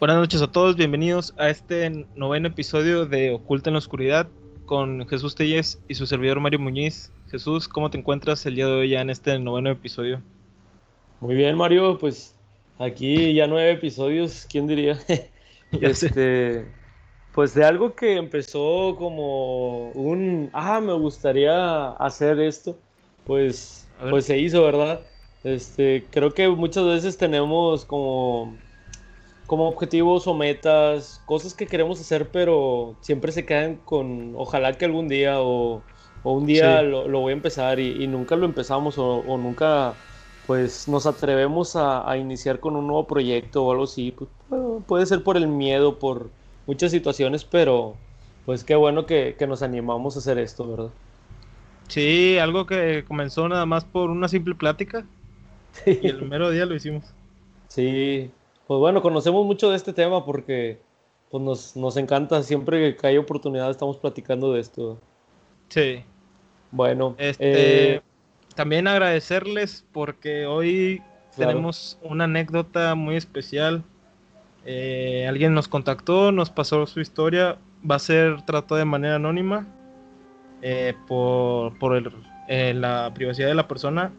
Buenas noches a todos, bienvenidos a este noveno episodio de Oculta en la Oscuridad con Jesús Telles y su servidor Mario Muñiz. Jesús, ¿cómo te encuentras el día de hoy ya en este noveno episodio? Muy bien, Mario, pues aquí ya nueve episodios, ¿quién diría? este, pues de algo que empezó como un, ah, me gustaría hacer esto, pues, pues se hizo, ¿verdad? Este, creo que muchas veces tenemos como como objetivos o metas, cosas que queremos hacer, pero siempre se quedan con, ojalá que algún día o, un día lo, voy a empezar y, nunca lo empezamos o, nunca pues nos atrevemos a, iniciar con un nuevo proyecto o algo así. Pues, puede ser por el miedo, por muchas situaciones, pero pues qué bueno que, que nos animamos a hacer esto, ¿verdad? Sí, algo que comenzó nada más por una simple plática y el mero día lo hicimos. Sí, pues bueno, conocemos mucho de este tema porque pues nos, encanta, siempre que hay oportunidad estamos platicando de esto. Sí. Bueno. Este, eh, también agradecerles porque hoy tenemos una anécdota muy especial. Eh, alguien nos contactó, nos pasó su historia, va a ser tratado de manera anónima eh, por, por la privacidad de la persona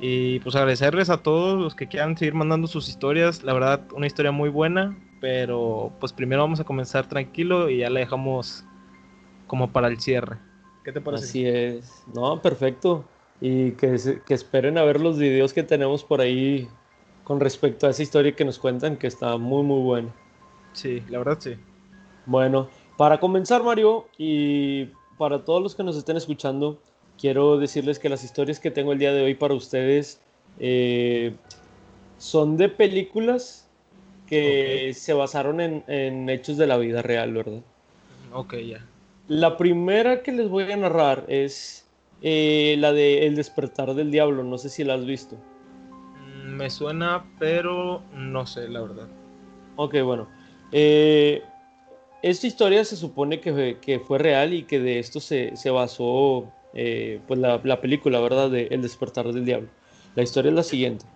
y pues agradecerles a todos los que quieran seguir mandando sus historias. La verdad, una historia muy buena. Pero pues primero vamos a comenzar tranquilo y ya la dejamos como para el cierre. ¿Qué te parece? Así es. No, perfecto. Y que, que esperen a ver los videos que tenemos por ahí con respecto a esa historia que nos cuentan, que está muy, muy buena. Sí, la verdad sí. Bueno, para comenzar, Mario, y para todos los que nos estén escuchando, quiero decirles que las historias que tengo el día de hoy para ustedes eh, son de películas que se basaron en, hechos de la vida real, ¿verdad? Ok, ya. La primera que les voy a narrar es eh, la de El despertar del diablo, no sé si la has visto. Mm, me suena, pero no sé, la verdad. Ok, bueno. Eh, esta historia se supone que, fue real y que de esto se, se basó eh, pues la, película, ¿verdad? De El despertar del diablo. La historia es la siguiente.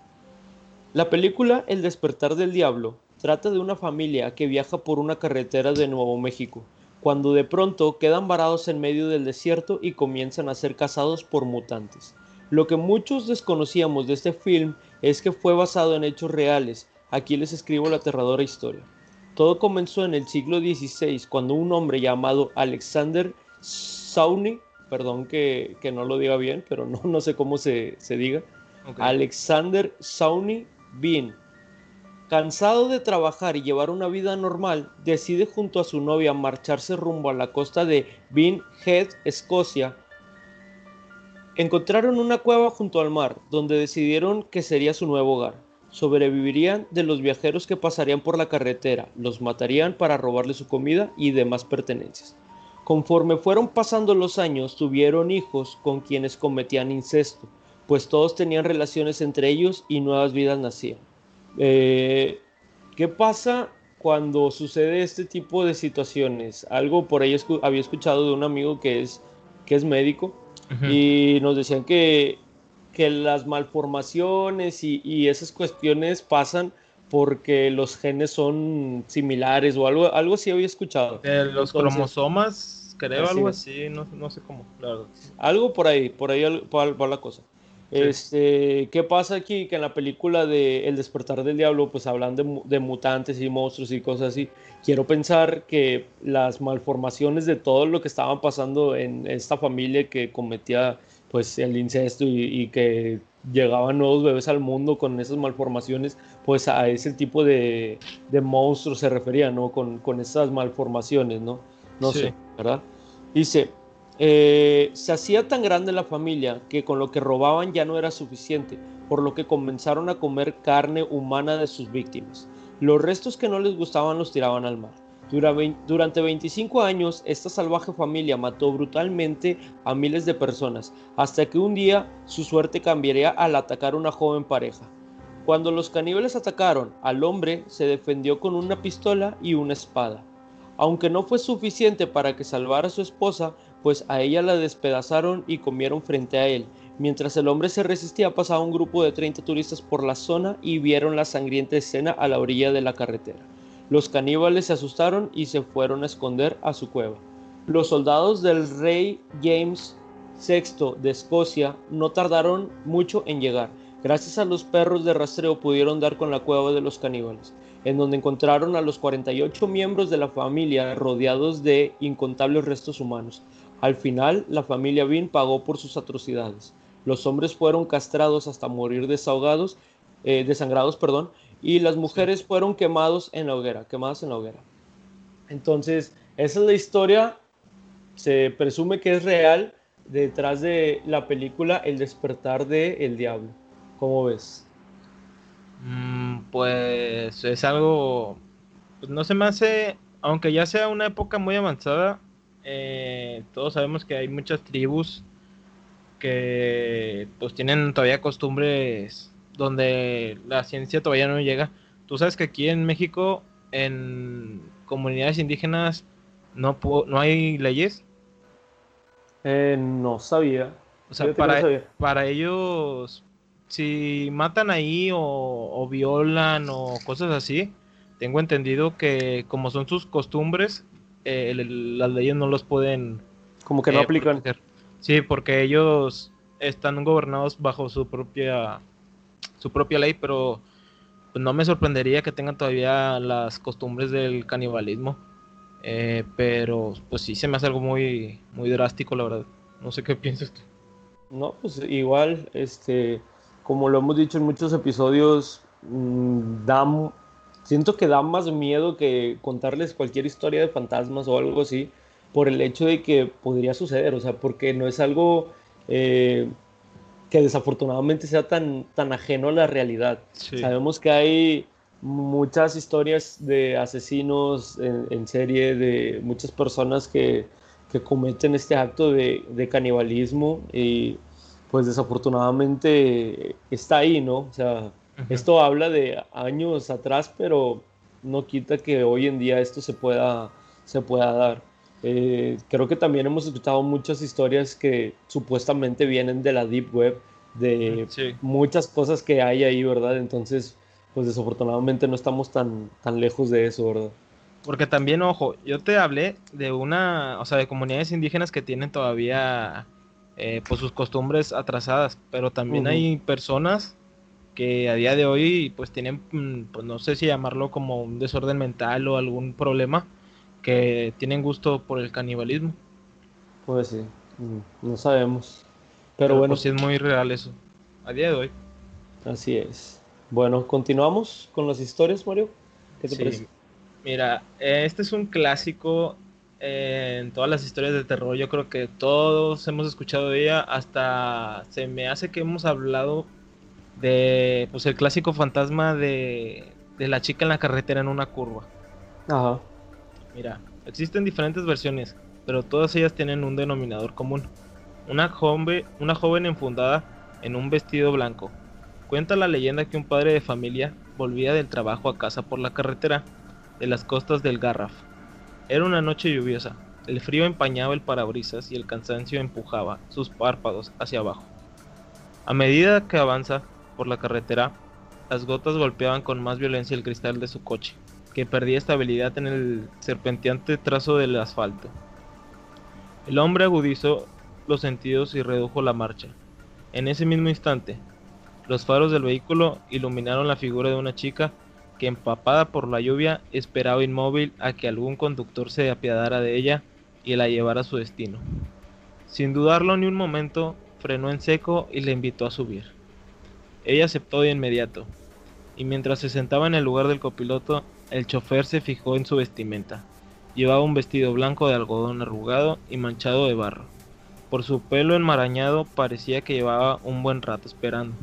La película El despertar del diablo trata de una familia que viaja por una carretera de Nuevo México, cuando de pronto quedan varados en medio del desierto y comienzan a ser cazados por mutantes. Lo que muchos desconocíamos de este film es que fue basado en hechos reales. Aquí les escribo la aterradora historia. Todo comenzó en el siglo XVI cuando un hombre llamado Alexander Sauni perdón que, no lo diga bien, pero no, no sé cómo se, diga. Alexander Sauni Bean. Cansado de trabajar y llevar una vida normal, decide junto a su novia marcharse rumbo a la costa de Bean Head, Escocia. Encontraron una cueva junto al mar, donde decidieron que sería su nuevo hogar. Sobrevivirían de los viajeros que pasarían por la carretera, los matarían para robarle su comida y demás pertenencias. Conforme fueron pasando los años, tuvieron hijos con quienes cometían incesto, pues todos tenían relaciones entre ellos y nuevas vidas nacían. Eh, ¿Qué pasa cuando sucede este tipo de situaciones? Algo por ahí había escuchado de un amigo que es, que es médico y nos decían que, que las malformaciones y, esas cuestiones pasan porque los genes son similares o algo, algo así había escuchado. los cromosomas, creo, algo así, no, sé cómo, Algo por ahí, por ahí va la cosa. Este, ¿Qué pasa aquí? Que en la película de El despertar del diablo, pues hablan de, de, mutantes y monstruos y cosas así. Quiero pensar que las malformaciones de todo lo que estaban pasando en esta familia que cometía pues el incesto y, que llegaban nuevos bebés al mundo con esas malformaciones, pues a ese tipo de, de monstruos se refería, ¿no? Con, con esas malformaciones, ¿no? No sé, ¿verdad? Dice, eh, se hacía tan grande la familia que con lo que robaban ya no era suficiente, por lo que comenzaron a comer carne humana de sus víctimas. Los restos que no les gustaban los tiraban al mar. Durante 25 años, esta salvaje familia mató brutalmente a miles de personas, hasta que un día su suerte cambiaría al atacar a una joven pareja. Cuando los caníbales atacaron al hombre, se defendió con una pistola y una espada. Aunque no fue suficiente para que salvara a su esposa, pues a ella la despedazaron y comieron frente a él. Mientras el hombre se resistía, pasaba un grupo de 30 turistas por la zona y vieron la sangrienta escena a la orilla de la carretera. Los caníbales se asustaron y se fueron a esconder a su cueva. Los soldados del rey James VI de Escocia no tardaron mucho en llegar. Gracias a los perros de rastreo pudieron dar con la cueva de los caníbales, en donde encontraron a los 48 miembros de la familia rodeados de incontables restos humanos. Al final, la familia Bean pagó por sus atrocidades. Los hombres fueron castrados hasta morir desahogados, eh, desangrados, perdón, y las mujeres fueron quemados en la hoguera, quemadas en la hoguera. Entonces, esa es la historia, se presume que es real detrás de la película El despertar de el diablo. ¿Cómo ves? Mm, pues es algo, pues no se me hace, aunque ya sea una época muy avanzada, eh, todos sabemos que hay muchas tribus que pues tienen todavía costumbres donde la ciencia todavía no llega. Tú sabes que aquí en México, en comunidades indígenas, no, no hay leyes. Eh, no sabía. O sea, para, para ellos, si matan ahí o, violan o cosas así, tengo entendido que como son sus costumbres, eh, las leyes no los pueden... Como que no eh, aplican. Sí, porque ellos están gobernados bajo su propia su propia ley, pero pues, no me sorprendería que tengan todavía las costumbres del canibalismo. Eh, pero pues sí se me hace algo muy muy drástico, la verdad. No sé qué piensas tú. No, pues igual, este, como lo hemos dicho en muchos episodios, mmm, siento que da más miedo que contarles cualquier historia de fantasmas o algo así por el hecho de que podría suceder, o sea, porque no es algo eh, que desafortunadamente sea tan, tan ajeno a la realidad. Sabemos que hay muchas historias de asesinos en, serie, de muchas personas que, que cometen este acto de, de, canibalismo y pues desafortunadamente está ahí, ¿no? O sea, esto habla de años atrás, pero no quita que hoy en día esto se pueda, se pueda dar. Eh, creo que también hemos escuchado muchas historias que supuestamente vienen de la Deep Web, de muchas cosas que hay ahí, ¿verdad? Entonces, pues desafortunadamente no estamos tan, tan lejos de eso, ¿verdad? Porque también, ojo, yo te hablé de una, o sea, de comunidades indígenas que tienen todavía eh, pues sus costumbres atrasadas, pero también hay personas que a día de hoy pues tienen, mm, pues no sé si llamarlo como un desorden mental o algún problema, que tienen gusto por el canibalismo. Pues sí, mm, no sabemos. Pero, bueno. Pues sí es muy real eso, a día de hoy. Así es. Bueno, continuamos con las historias, Mario. ¿Qué te parece? Mira, este es un clásico eh, en todas las historias de terror. Yo creo que todos hemos escuchado de ella. Hasta se me hace que hemos hablado de pues el clásico fantasma de, de la chica en la carretera en una curva. Ajá. Mira, existen diferentes versiones, pero todas ellas tienen un denominador común. Una joven, una joven enfundada en un vestido blanco. Cuenta la leyenda que un padre de familia volvía del trabajo a casa por la carretera de las costas del Garraf. Era una noche lluviosa. El frío empañaba el parabrisas y el cansancio empujaba sus párpados hacia abajo. A medida que avanza por la carretera, las gotas golpeaban con más violencia el cristal de su coche que perdía estabilidad en el serpenteante trazo del asfalto. El hombre agudizó los sentidos y redujo la marcha. En ese mismo instante, los faros del vehículo iluminaron la figura de una chica que empapada por la lluvia esperaba inmóvil a que algún conductor se apiadara de ella y la llevara a su destino. Sin dudarlo ni un momento, frenó en seco y le invitó a subir. Ella aceptó de inmediato, y mientras se sentaba en el lugar del copiloto, el chofer se fijó en su vestimenta. Llevaba un vestido blanco de algodón arrugado y manchado de barro. Por su pelo enmarañado parecía que llevaba un buen rato esperando.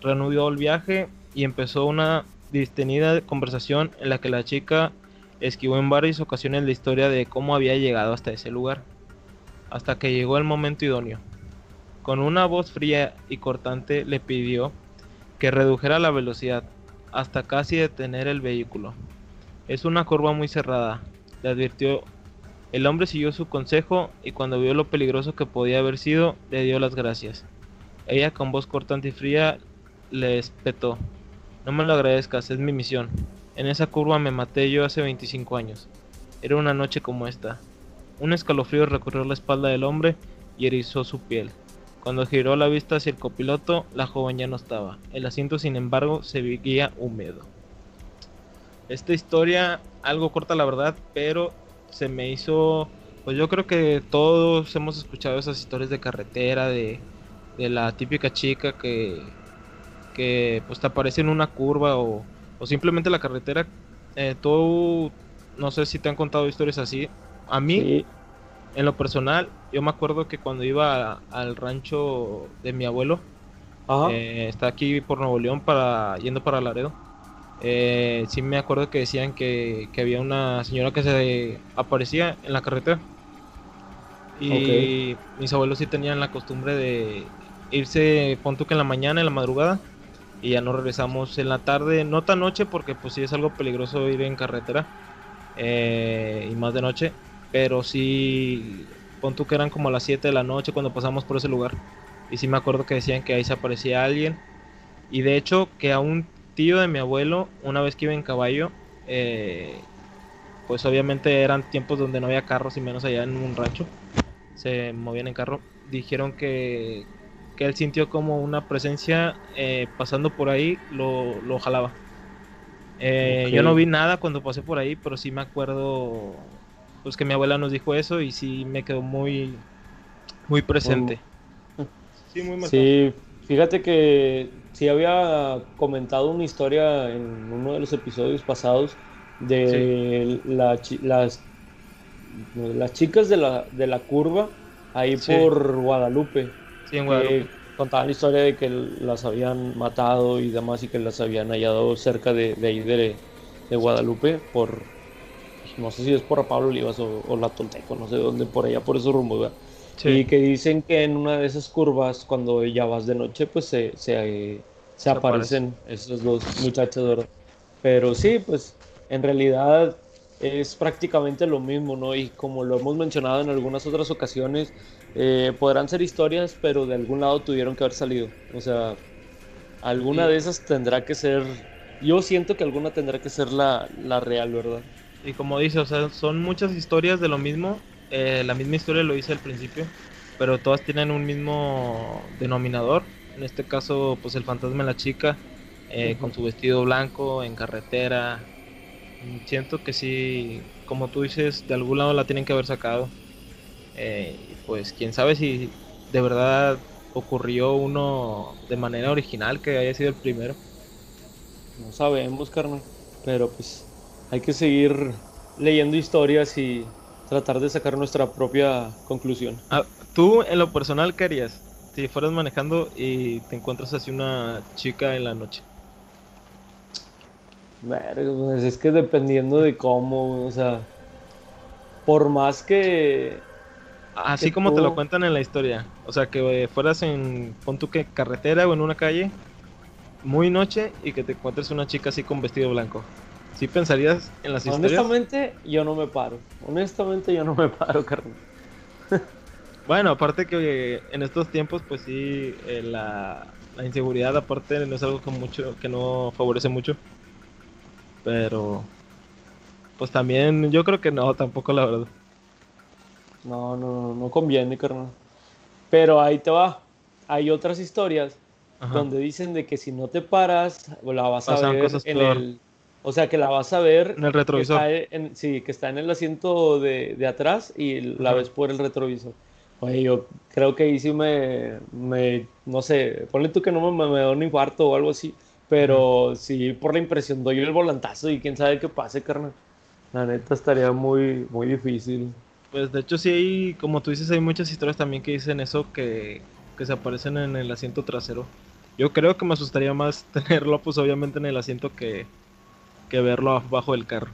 Reanudó el viaje y empezó una distenida conversación en la que la chica esquivó en varias ocasiones la historia de cómo había llegado hasta ese lugar, hasta que llegó el momento idóneo. Con una voz fría y cortante le pidió que redujera la velocidad, hasta casi detener el vehículo. Es una curva muy cerrada, le advirtió. El hombre siguió su consejo y cuando vio lo peligroso que podía haber sido, le dio las gracias. Ella con voz cortante y fría le espetó. No me lo agradezcas, es mi misión. En esa curva me maté yo hace 25 años. Era una noche como esta. Un escalofrío recorrió la espalda del hombre y erizó su piel. Cuando giró la vista hacia el copiloto, la joven ya no estaba. El asiento, sin embargo, se veía húmedo. Esta historia, algo corta la verdad, pero se me hizo... Pues yo creo que todos hemos escuchado esas historias de carretera, de, de la típica chica que, que pues te aparece en una curva o, o simplemente la carretera. Eh, tú, no sé si te han contado historias así. A mí, en lo personal, yo me acuerdo que cuando iba al rancho de mi abuelo, eh, está aquí por Nuevo León para yendo para Laredo. Eh, sí me acuerdo que decían que, había una señora que se aparecía en la carretera. Y mis abuelos sí tenían la costumbre de irse, pon que en la mañana, en la madrugada, y ya no regresamos en la tarde, no tan noche porque pues sí es algo peligroso ir en carretera eh, y más de noche, pero sí, pon tú que eran como las 7 de la noche cuando pasamos por ese lugar. Y sí me acuerdo que decían que ahí se aparecía alguien. Y de hecho que a un tío de mi abuelo, una vez que iba en caballo, eh, pues obviamente eran tiempos donde no había carros y menos allá en un rancho, se movían en carro. Dijeron que, que él sintió como una presencia eh, pasando por ahí, lo, lo jalaba. Eh, yo no vi nada cuando pasé por ahí, pero sí me acuerdo pues que mi abuela nos dijo eso y sí me quedó muy, muy presente. Sí, muy Sí, fíjate que sí había comentado una historia en uno de los episodios pasados de las, las chicas de la, de la curva ahí por Guadalupe. Sí, en Guadalupe. contaban la historia de que las habían matado y demás y que las habían hallado cerca de, de ahí de, de Guadalupe por no sé si es por Pablo Olivas o, la Tolteco, no sé dónde, por allá, por esos rumbos, Y que dicen que en una de esas curvas, cuando ya vas de noche, pues se, se, se, aparecen esos dos muchachos, ¿verdad? Pero sí, pues en realidad es prácticamente lo mismo, ¿no? Y como lo hemos mencionado en algunas otras ocasiones, eh, podrán ser historias, pero de algún lado tuvieron que haber salido. O sea, alguna de esas tendrá que ser, yo siento que alguna tendrá que ser la, la real, ¿verdad? Y como dice, o sea, son muchas historias de lo mismo. Eh, la misma historia lo hice al principio, pero todas tienen un mismo denominador. En este caso, pues el fantasma de la chica, eh, con su vestido blanco, en carretera. Siento que sí, como tú dices, de algún lado la tienen que haber sacado. Eh, pues quién sabe si de verdad ocurrió uno de manera original, que haya sido el primero. No sabemos, carnal, pero pues hay que seguir leyendo historias y tratar de sacar nuestra propia conclusión. Ah, ¿Tú en lo personal qué harías si fueras manejando y te encuentras así una chica en la noche? Pues es que dependiendo de cómo, o sea, por más que... Así como te lo cuentan en la historia, o sea, que fueras en, pon tu que carretera o en una calle, muy noche y que te encuentres una chica así con vestido blanco. ¿Sí pensarías en las historias? Honestamente, yo no me paro. Honestamente, yo no me paro, carnal. bueno, aparte que en estos tiempos, pues sí, eh, la, inseguridad aparte no es algo que, mucho, que no favorece mucho. Pero, pues también yo creo que no, tampoco la verdad. No, no, no conviene, carnal. Pero ahí te va. Hay otras historias donde dicen de que si no te paras, la vas a ver en el o sea, que la vas a ver. En el retrovisor. sí, que está en el asiento de, atrás y la ves por el retrovisor. Oye, yo creo que ahí sí me, no sé, ponle tú que no me, me, da un infarto o algo así, pero sí por la impresión doy el volantazo y quién sabe qué pase, carnal. La neta estaría muy, muy difícil. Pues de hecho sí hay, como tú dices, hay muchas historias también que dicen eso, que, que se aparecen en el asiento trasero. Yo creo que me asustaría más tenerlo, pues obviamente en el asiento que, que verlo abajo del carro.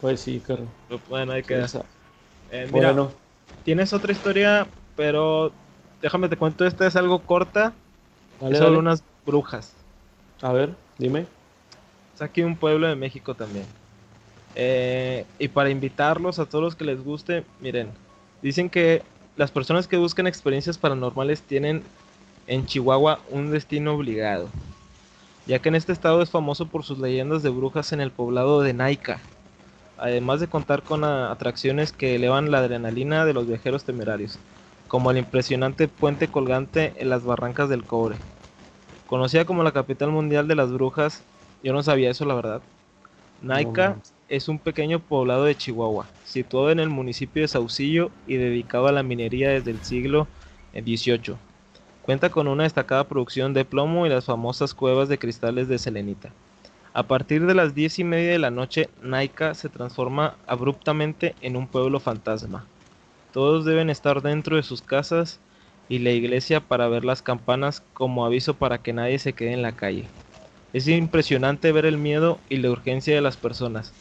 Pues sí, carro. Bueno, hay que eh, mira, bueno. tienes otra historia, pero déjame te cuento, esta es algo corta. son unas brujas. A ver, dime. Es aquí un pueblo de México también. Eh, y para invitarlos a todos los que les guste, miren, dicen que las personas que buscan experiencias paranormales tienen en Chihuahua un destino obligado. Ya que en este estado es famoso por sus leyendas de brujas en el poblado de Naika, además de contar con atracciones que elevan la adrenalina de los viajeros temerarios, como el impresionante puente colgante en las barrancas del cobre. Conocida como la capital mundial de las brujas, yo no sabía eso la verdad. Naika es un pequeño poblado de Chihuahua, situado en el municipio de Saucillo y dedicado a la minería desde el siglo XVIII. Cuenta con una destacada producción de plomo y las famosas cuevas de cristales de selenita. A partir de las diez y media de la noche, Naika se transforma abruptamente en un pueblo fantasma. Todos deben estar dentro de sus casas y la iglesia para ver las campanas como aviso para que nadie se quede en la calle. Es impresionante ver el miedo y la urgencia de las personas.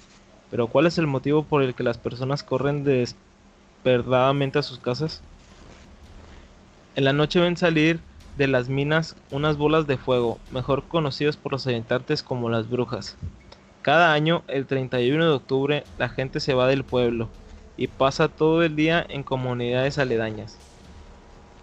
Pero ¿cuál es el motivo por el que las personas corren desesperadamente a sus casas? En la noche ven salir de las minas unas bolas de fuego, mejor conocidas por los habitantes como las brujas. Cada año, el 31 de octubre, la gente se va del pueblo y pasa todo el día en comunidades aledañas.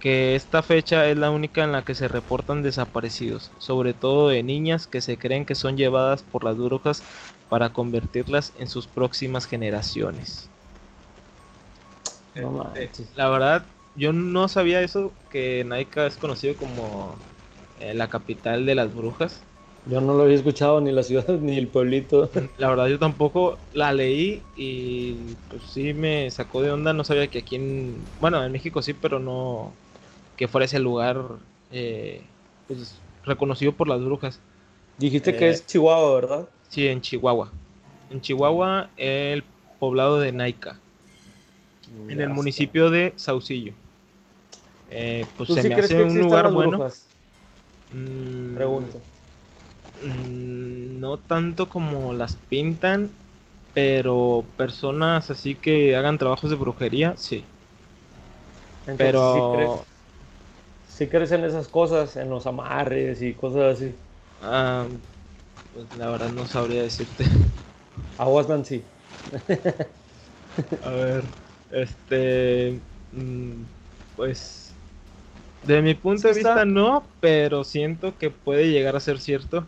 Que esta fecha es la única en la que se reportan desaparecidos, sobre todo de niñas que se creen que son llevadas por las brujas para convertirlas en sus próximas generaciones. Este, la verdad, yo no sabía eso, que Naika es conocido como eh, la capital de las brujas. Yo no lo había escuchado ni la ciudad ni el pueblito. La verdad yo tampoco la leí y pues sí me sacó de onda, no sabía que aquí en, bueno, en México sí, pero no que fuera ese lugar eh, pues, reconocido por las brujas. Dijiste que es eh, Chihuahua, ¿verdad? Sí, en Chihuahua. En Chihuahua, el poblado de Naika. en el municipio de Saucillo. Eh, pues se me hace un lugar bueno. Mm, Pregunto. Mm, no tanto como las pintan, pero personas así que hagan trabajos de brujería, sí. pero si crees, en esas cosas, en los amarres y cosas así. Ah, pues la verdad no sabría decirte. Aguas Nancy. A ver, este, mm, pues de mi punto de vista no, pero siento que puede llegar a ser cierto.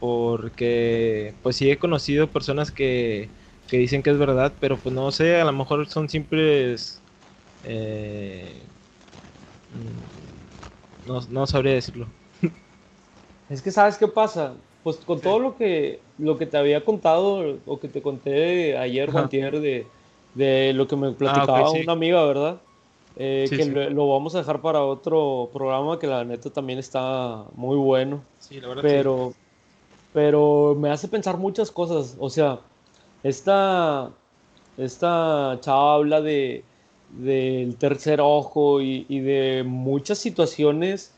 Porque pues sí he conocido personas que, que dicen que es verdad, pero pues no sé, a lo mejor son simples... Eh, no, no sabría decirlo. Es que sabes qué pasa, pues con todo lo que, lo que te había contado o que te conté ayer o de, de lo que me ah, platicaba una amiga, ¿verdad? Eh, que Lo, vamos a dejar para otro programa que la neta también está muy bueno. Sí, la verdad pero, pero me hace pensar muchas cosas. O sea, esta, esta chava habla de del tercer ojo y, de muchas situaciones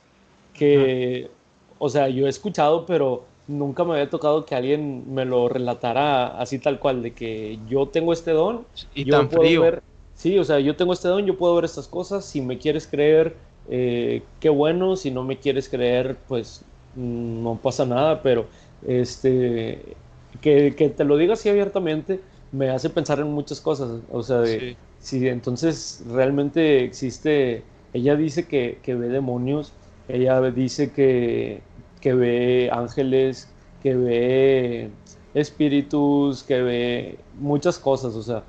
que, o sea, yo he escuchado, pero nunca me había tocado que alguien me lo relatara así tal cual, de que yo tengo este don y yo tan frío. Ver, Sí, o sea, yo tengo este don, yo puedo ver estas cosas. Si me quieres creer, eh, qué bueno. Si no me quieres creer, pues mm, no pasa nada. Pero este, que, te lo diga así abiertamente me hace pensar en muchas cosas. O sea, de, si entonces realmente existe. Ella dice que, ve demonios, ella dice que, que ve ángeles, que ve espíritus, que ve muchas cosas. O sea,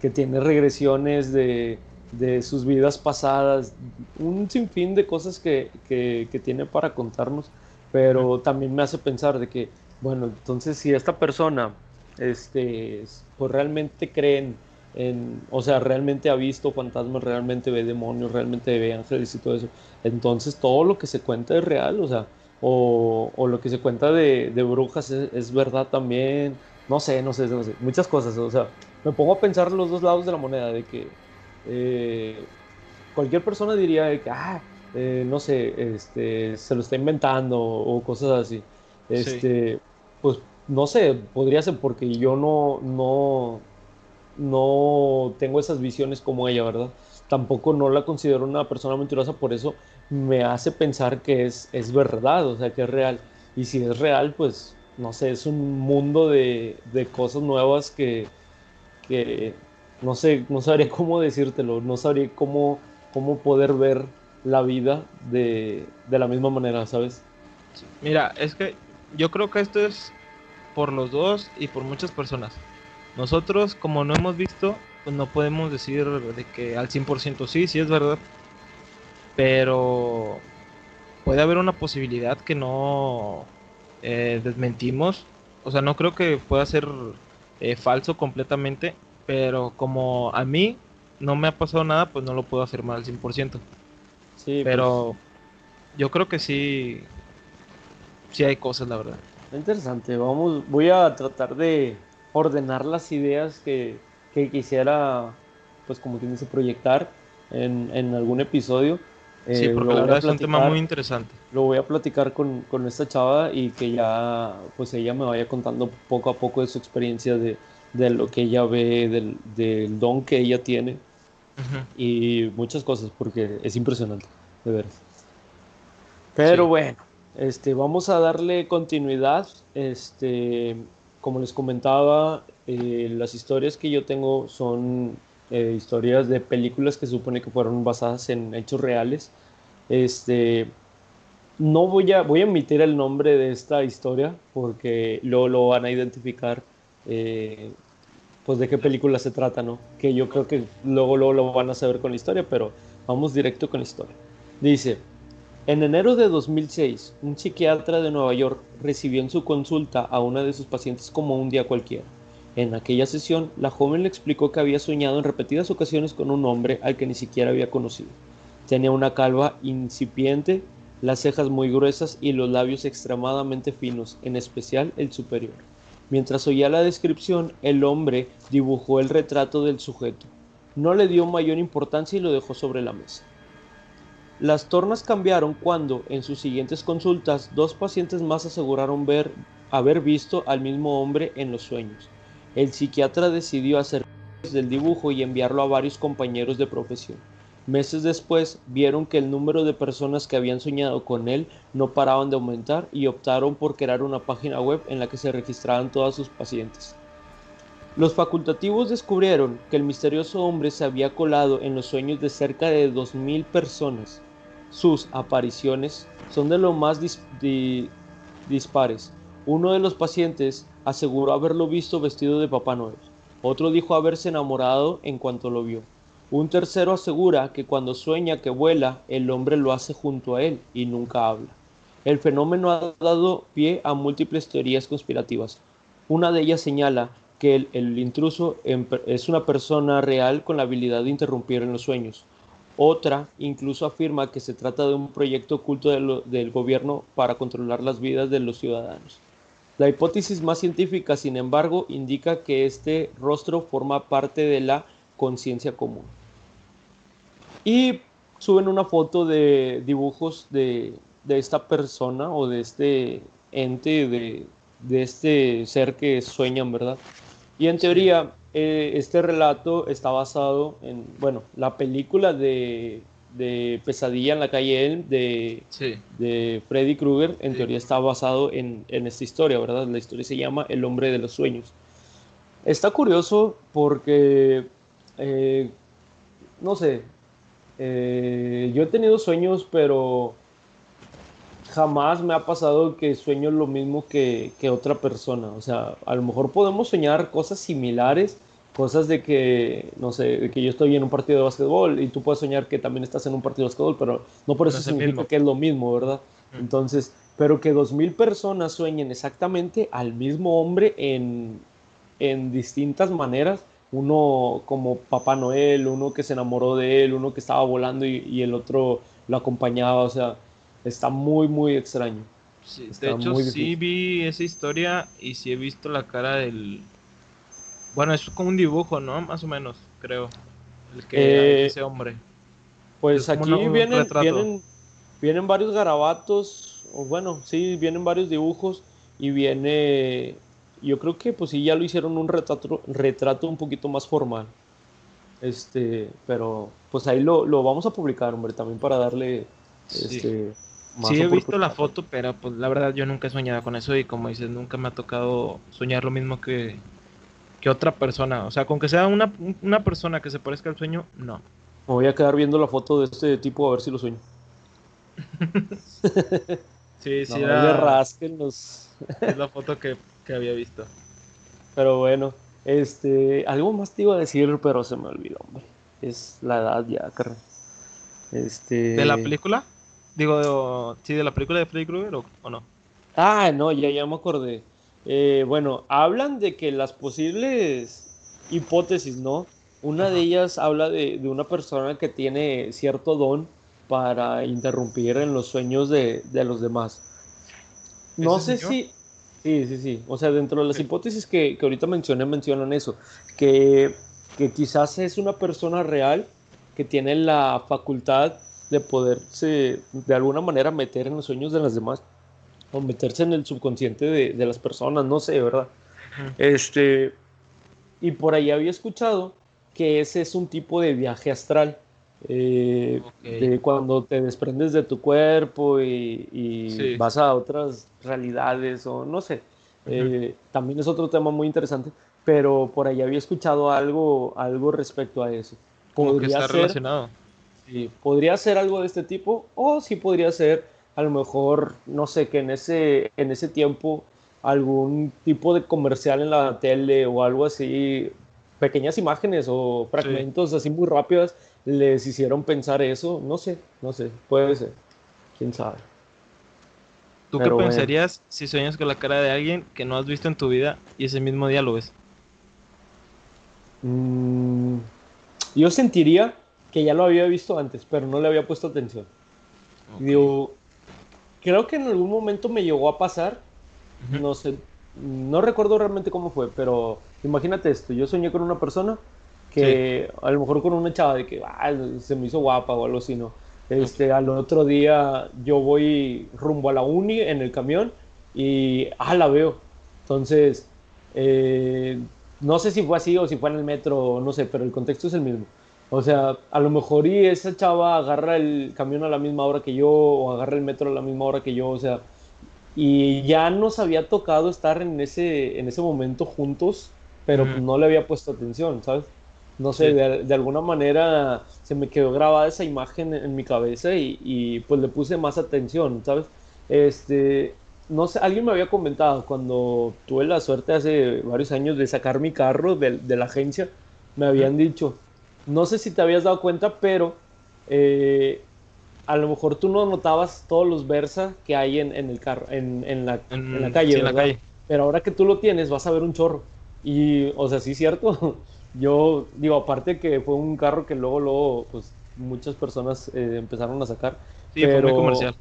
que tiene regresiones de, sus vidas pasadas, un sinfín de cosas que, tiene para contarnos, pero también me hace pensar de que, bueno, entonces si esta persona, este, pues realmente creen en, o sea, realmente ha visto fantasmas, realmente ve demonios, realmente ve ángeles y todo eso, entonces todo lo que se cuenta es real, o sea, o, lo que se cuenta de, brujas es, es, verdad también, no sé, no sé, no sé, muchas cosas, o sea, me pongo a pensar los dos lados de la moneda, de que eh, cualquier persona diría que, ah, eh, no sé, este, se lo está inventando o cosas así. Este, Pues no sé, podría ser porque yo no, no, no tengo esas visiones como ella, ¿verdad? Tampoco no la considero una persona mentirosa, por eso me hace pensar que es, es verdad, o sea, que es real. Y si es real, pues, no sé, es un mundo de, de cosas nuevas que, que no sé, no sabría cómo decírtelo, no sabría cómo, cómo poder ver la vida de, la misma manera, ¿sabes? Mira, es que yo creo que esto es por los dos y por muchas personas. Nosotros, como no hemos visto, pues no podemos decir de que al 100% sí, sí es verdad. Pero puede haber una posibilidad que no eh, desmentimos. O sea, no creo que pueda ser eh, falso completamente. Pero como a mí no me ha pasado nada, pues no lo puedo afirmar al 100%. Sí, pero pues. yo creo que sí, sí hay cosas, la verdad. Interesante, vamos, voy a tratar de ordenar las ideas que, quisiera, pues como quien dice, proyectar en, en algún episodio. Sí, eh, porque la verdad es un tema muy interesante. Lo voy a platicar con, con, esta chava y que ya, pues ella me vaya contando poco a poco de su experiencia de, de lo que ella ve, del, del, don que ella tiene y muchas cosas, porque es impresionante, de ver. Pero bueno, este, vamos a darle continuidad. Este, como les comentaba, eh, las historias que yo tengo son eh, historias de películas que supone que fueron basadas en hechos reales. Este, no voy a, voy a emitir el nombre de esta historia porque luego lo van a identificar eh, pues de qué película se trata, ¿no? Que yo creo que luego, luego lo van a saber con la historia, pero vamos directo con la historia. Dice, en enero de 2006, un psiquiatra de Nueva York recibió en su consulta a una de sus pacientes como un día cualquiera. En aquella sesión, la joven le explicó que había soñado en repetidas ocasiones con un hombre al que ni siquiera había conocido. Tenía una calva incipiente, las cejas muy gruesas y los labios extremadamente finos, en especial el superior. Mientras oía la descripción, el hombre dibujó el retrato del sujeto. No le dio mayor importancia y lo dejó sobre la mesa. Las tornas cambiaron cuando, en sus siguientes consultas, dos pacientes más aseguraron ver, haber visto al mismo hombre en los sueños. El psiquiatra decidió hacer del dibujo y enviarlo a varios compañeros de profesión. Meses después vieron que el número de personas que habían soñado con él no paraban de aumentar y optaron por crear una página web en la que se registraban todos sus pacientes. Los facultativos descubrieron que el misterioso hombre se había colado en los sueños de cerca de 2.000 personas. Sus apariciones son de lo más dispares. Uno de los pacientes aseguró haberlo visto vestido de Papá Noel. Otro dijo haberse enamorado en cuanto lo vio. Un tercero asegura que cuando sueña que vuela, el hombre lo hace junto a él y nunca habla. El fenómeno ha dado pie a múltiples teorías conspirativas. Una de ellas señala que el, intruso es una persona real con la habilidad de interrumpir en los sueños. Otra incluso afirma que se trata de un proyecto oculto del gobierno para controlar las vidas de los ciudadanos. La hipótesis más científica, sin embargo, indica que este rostro forma parte de la conciencia común. Y suben una foto de dibujos de, esta persona o de este ente, de, este ser que sueñan, ¿verdad? Y en teoría, eh, este relato está basado en, bueno, la película de, Pesadilla en la calle Elm de, de Freddy Krueger, en teoría está basado en, esta historia, ¿verdad? La historia se llama El hombre de los sueños. Está curioso porque, eh, no sé, eh, yo he tenido sueños, pero jamás me ha pasado que sueño lo mismo que, otra persona. O sea, a lo mejor podemos soñar cosas similares, cosas de que, no sé, de que yo estoy en un partido de básquetbol y tú puedes soñar que también estás en un partido de básquetbol, pero no por eso significa que es lo mismo, ¿verdad? Entonces, pero que dos mil personas sueñen exactamente al mismo hombre en, en distintas maneras, uno como Papá Noel, uno que se enamoró de él, uno que estaba volando y, el otro lo acompañaba, o sea, está muy, muy extraño. de hecho, sí vi esa historia y sí he visto la cara del... Bueno, es como un dibujo, ¿no? Más o menos, creo. El que eh, ese hombre. Pues aquí vienen, vienen, vienen varios garabatos, o bueno, sí, vienen varios dibujos y viene yo creo que pues sí ya lo hicieron un retrato, retrato un poquito más formal. Este, pero pues ahí lo, vamos a publicar, hombre, también para darle este, sí. he visto la foto, pero pues la verdad yo nunca he soñado con eso y como dices, nunca me ha tocado soñar lo mismo que, que otra persona. O sea, con que sea una, una persona que se parezca al sueño, no. Me voy a quedar viendo la foto de este tipo a ver si lo sueño. Sí, sí, era... Es la foto que, había visto. Pero bueno, este, algo más te iba a decir, pero se me olvidó, hombre. Es la edad ya, carnal. Este... ¿De la película? Digo, sí, de la película de Freddy Krueger o, no. Ah, no, ya, ya me acordé. Eh, bueno, hablan de que las posibles hipótesis, ¿no? Una de ellas habla de, de, una persona que tiene cierto don para interrumpir en los sueños de, de los demás. No sé si... Sí, sí, sí. O sea, dentro de las hipótesis que, que, ahorita mencioné, mencionan eso. Que, que quizás es una persona real que tiene la facultad de poderse de alguna manera meter en los sueños de las demás o meterse en el subconsciente de, de las personas, no sé, ¿verdad? Este, y por ahí había escuchado que ese es un tipo de viaje astral, eh, de cuando te desprendes de tu cuerpo y, vas a otras realidades o no sé. Eh, también es otro tema muy interesante, pero por ahí había escuchado algo, algo respecto a eso. Podría ser, relacionado. Sí, podría ser algo de este tipo o sí podría ser a lo mejor, no sé, que en ese, en ese tiempo algún tipo de comercial en la tele o algo así, pequeñas imágenes o fragmentos así muy rápidas les hicieron pensar eso, no sé, no sé, puede ser, quién sabe. ¿Tú qué pensarías si sueñas con la cara de alguien que no has visto en tu vida y ese mismo día lo ves? Mm, yo sentiría que ya lo había visto antes, pero no le había puesto atención. Digo, creo que en algún momento me llegó a pasar, no sé, no recuerdo realmente cómo fue, pero imagínate esto, yo soñé con una persona que a lo mejor con una chava de que ah, se me hizo guapa o algo así, ¿no? Este, al otro día yo voy rumbo a la uni en el camión y ah, la veo. Entonces, eh, no sé si fue así o si fue en el metro, no sé, pero el contexto es el mismo. O sea, a lo mejor y esa chava agarra el camión a la misma hora que yo o agarra el metro a la misma hora que yo, o sea, y ya nos había tocado estar en ese, en ese momento juntos, pero no le había puesto atención, ¿sabes? No sé, de, alguna manera se me quedó grabada esa imagen en, mi cabeza y, pues le puse más atención, ¿sabes? Este, no sé, alguien me había comentado cuando tuve la suerte hace varios años de sacar mi carro de, la agencia, me habían dicho, no sé si te habías dado cuenta, pero eh, a lo mejor tú no notabas todos los Versa que hay en, el carro, en, la, la, calle, la calle. Pero ahora que tú lo tienes, vas a ver un chorro. Y, o sea, sí cierto. Yo digo, aparte que fue un carro que luego, luego, pues muchas personas eh, empezaron a sacar. Sí, pero, fue muy comercial.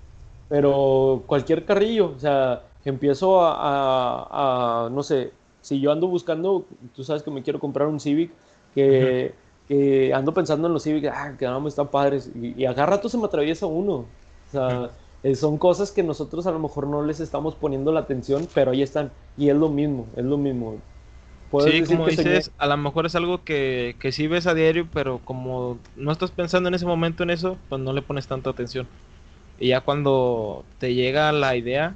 Pero cualquier carrillo, o sea, empiezo a, no sé, si yo ando buscando, tú sabes que me quiero comprar un Civic, que, ando pensando en los Civic, ah, que no, están padres, y, y a cada rato se me atraviesa uno. O sea, eh, son cosas que nosotros a lo mejor no les estamos poniendo la atención, pero ahí están, y es lo mismo, es lo mismo sí, como dices, a lo mejor es algo que, que sí ves a diario, pero como no estás pensando en ese momento en eso, pues no le pones tanta atención. Y ya cuando te llega la idea,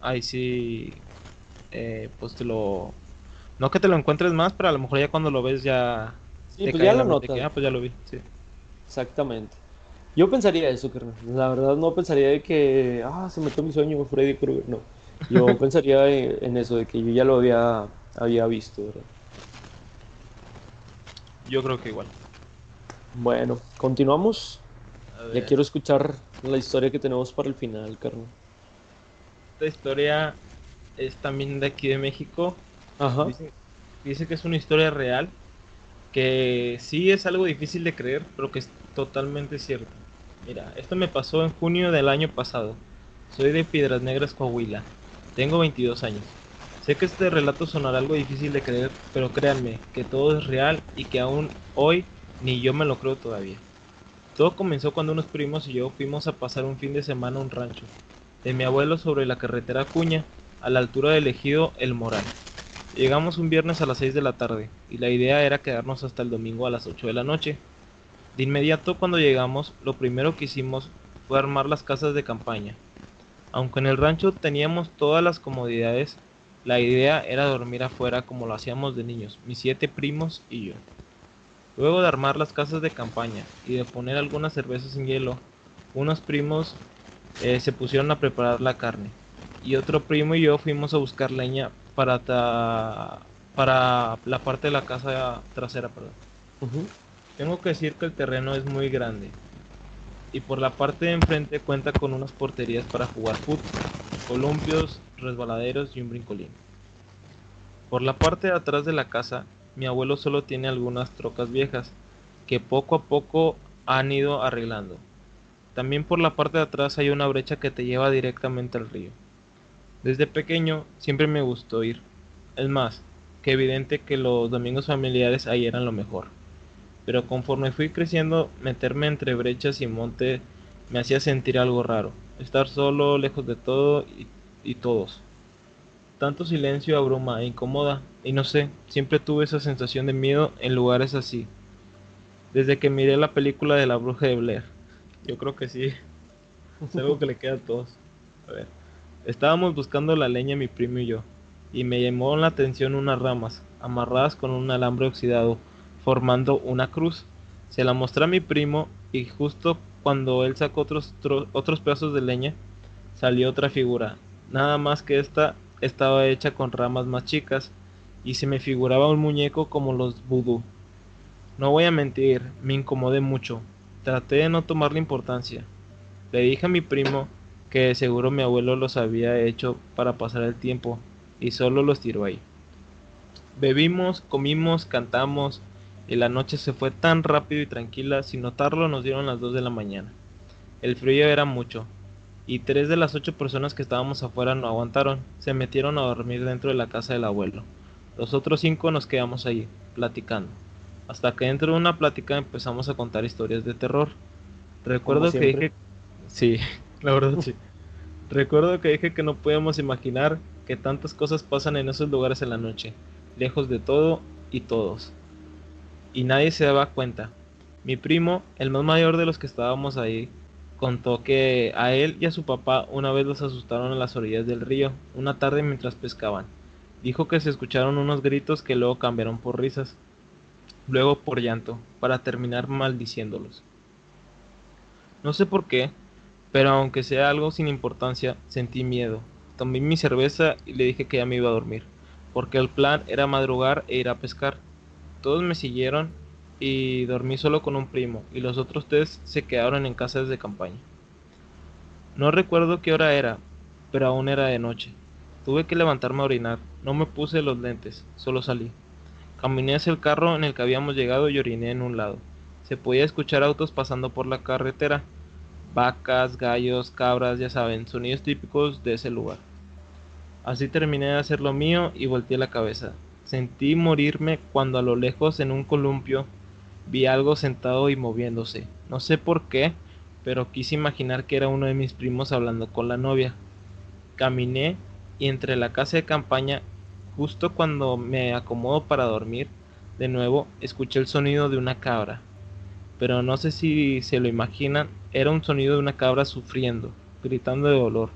ahí sí, eh, pues te lo... No que te lo encuentres más, pero a lo mejor ya cuando lo ves ya... Sí, pues ya lo notas. ah, pues ya lo vi, sí. Exactamente. Yo pensaría eso, La verdad no pensaría de que, ah, se metió mi sueño Freddy Krueger, no. Yo pensaría en eso, de que yo ya lo había había visto, Yo creo que igual. Bueno, continuamos. Ya quiero escuchar la historia que tenemos para el final, carnal. Esta historia es también de aquí de México. Ajá. Dice, que es una historia real, que sí es algo difícil de creer, pero que es totalmente cierto. Mira, esto me pasó en junio del año pasado. Soy de Piedras Negras, Coahuila. Tengo 22 años. Sé que este relato sonará algo difícil de creer, pero créanme que todo es real y que aún hoy ni yo me lo creo todavía. Todo comenzó cuando unos primos y yo fuimos a pasar un fin de semana a un rancho de mi abuelo sobre la carretera Cuña, a la altura del ejido El Moral. Llegamos un viernes a las 6 de la tarde y la idea era quedarnos hasta el domingo a las 8 de la noche. De inmediato cuando llegamos, lo primero que hicimos fue armar las casas de campaña. Aunque en el rancho teníamos todas las comodidades, la idea era dormir afuera como lo hacíamos de niños, mis siete primos y yo. Luego de armar las casas de campaña y de poner algunas cervezas en hielo, unos primos eh, se pusieron a preparar la carne. Y otro primo y yo fuimos a buscar leña para, para la parte de la casa trasera. Perdón. Tengo que decir que el terreno es muy grande. Y por la parte de enfrente cuenta con unas porterías para jugar fútbol, columpios, resbaladeros y un brincolín. Por la parte de atrás de la casa, mi abuelo solo tiene algunas trocas viejas que poco a poco han ido arreglando. También por la parte de atrás hay una brecha que te lleva directamente al río. Desde pequeño siempre me gustó ir. Es más, que evidente que los domingos familiares ahí eran lo mejor. Pero conforme fui creciendo, meterme entre brechas y monte me hacía sentir algo raro. Estar solo, lejos de todo y, y todos. Tanto silencio abruma e incomoda, y no sé, siempre tuve esa sensación de miedo en lugares así. Desde que miré la película de la bruja de Blair. Yo creo que sí. Es algo que le queda a todos. A ver. Estábamos buscando la leña mi primo y yo, y me llamó la atención unas ramas, amarradas con un alambre oxidado, formando una cruz. Se la mostré a mi primo y justo cuando él sacó otros, otros pedazos de leña, salió otra figura. Nada más que esta estaba hecha con ramas más chicas y se me figuraba un muñeco como los vudú. No voy a mentir, me incomodé mucho, Traté de no tomarle importancia. Le dije a mi primo que seguro mi abuelo los había hecho para pasar el tiempo y solo los tiró ahí. Bebimos, comimos, cantamos y la noche se fue tan rápido y tranquila, sin notarlo nos dieron las 2 de la mañana. El frío era mucho y tres de las ocho personas que estábamos afuera no aguantaron, se metieron a dormir dentro de la casa del abuelo. Los otros cinco nos quedamos allí, platicando. Hasta que dentro de una plática empezamos a contar historias de terror. Recuerdo que dije... Sí, la verdad sí. Recuerdo que dije que no podíamos imaginar que tantas cosas pasan en esos lugares en la noche, lejos de todo y todos. Y nadie se daba cuenta. Mi primo, el más mayor de los que estábamos ahí, contó que a él y a su papá una vez los asustaron en las orillas del río, una tarde mientras pescaban. Dijo que se escucharon unos gritos que luego cambiaron por risas luego por llanto, para terminar maldiciéndolos. No sé por qué, pero aunque sea algo sin importancia, sentí miedo. Tomé mi cerveza y le dije que ya me iba a dormir, porque el plan era madrugar e ir a pescar. Todos me siguieron y dormí solo con un primo, y los otros tres se quedaron en casas de campaña. No recuerdo qué hora era, pero aún era de noche. Tuve que levantarme a orinar, no me puse los lentes, solo salí. Caminé hacia el carro en el que habíamos llegado y oriné en un lado. Se podía escuchar autos pasando por la carretera. Vacas, gallos, cabras, ya saben, sonidos típicos de ese lugar. Así terminé de hacer lo mío y volteé la cabeza. Sentí morirme cuando a lo lejos en un columpio vi algo sentado y moviéndose. No sé por qué, pero quise imaginar que era uno de mis primos hablando con la novia. Caminé y entre la casa de campaña Justo cuando me acomodo para dormir, de nuevo escuché el sonido de una cabra. Pero no sé si se lo imaginan, era un sonido de una cabra sufriendo, gritando de dolor.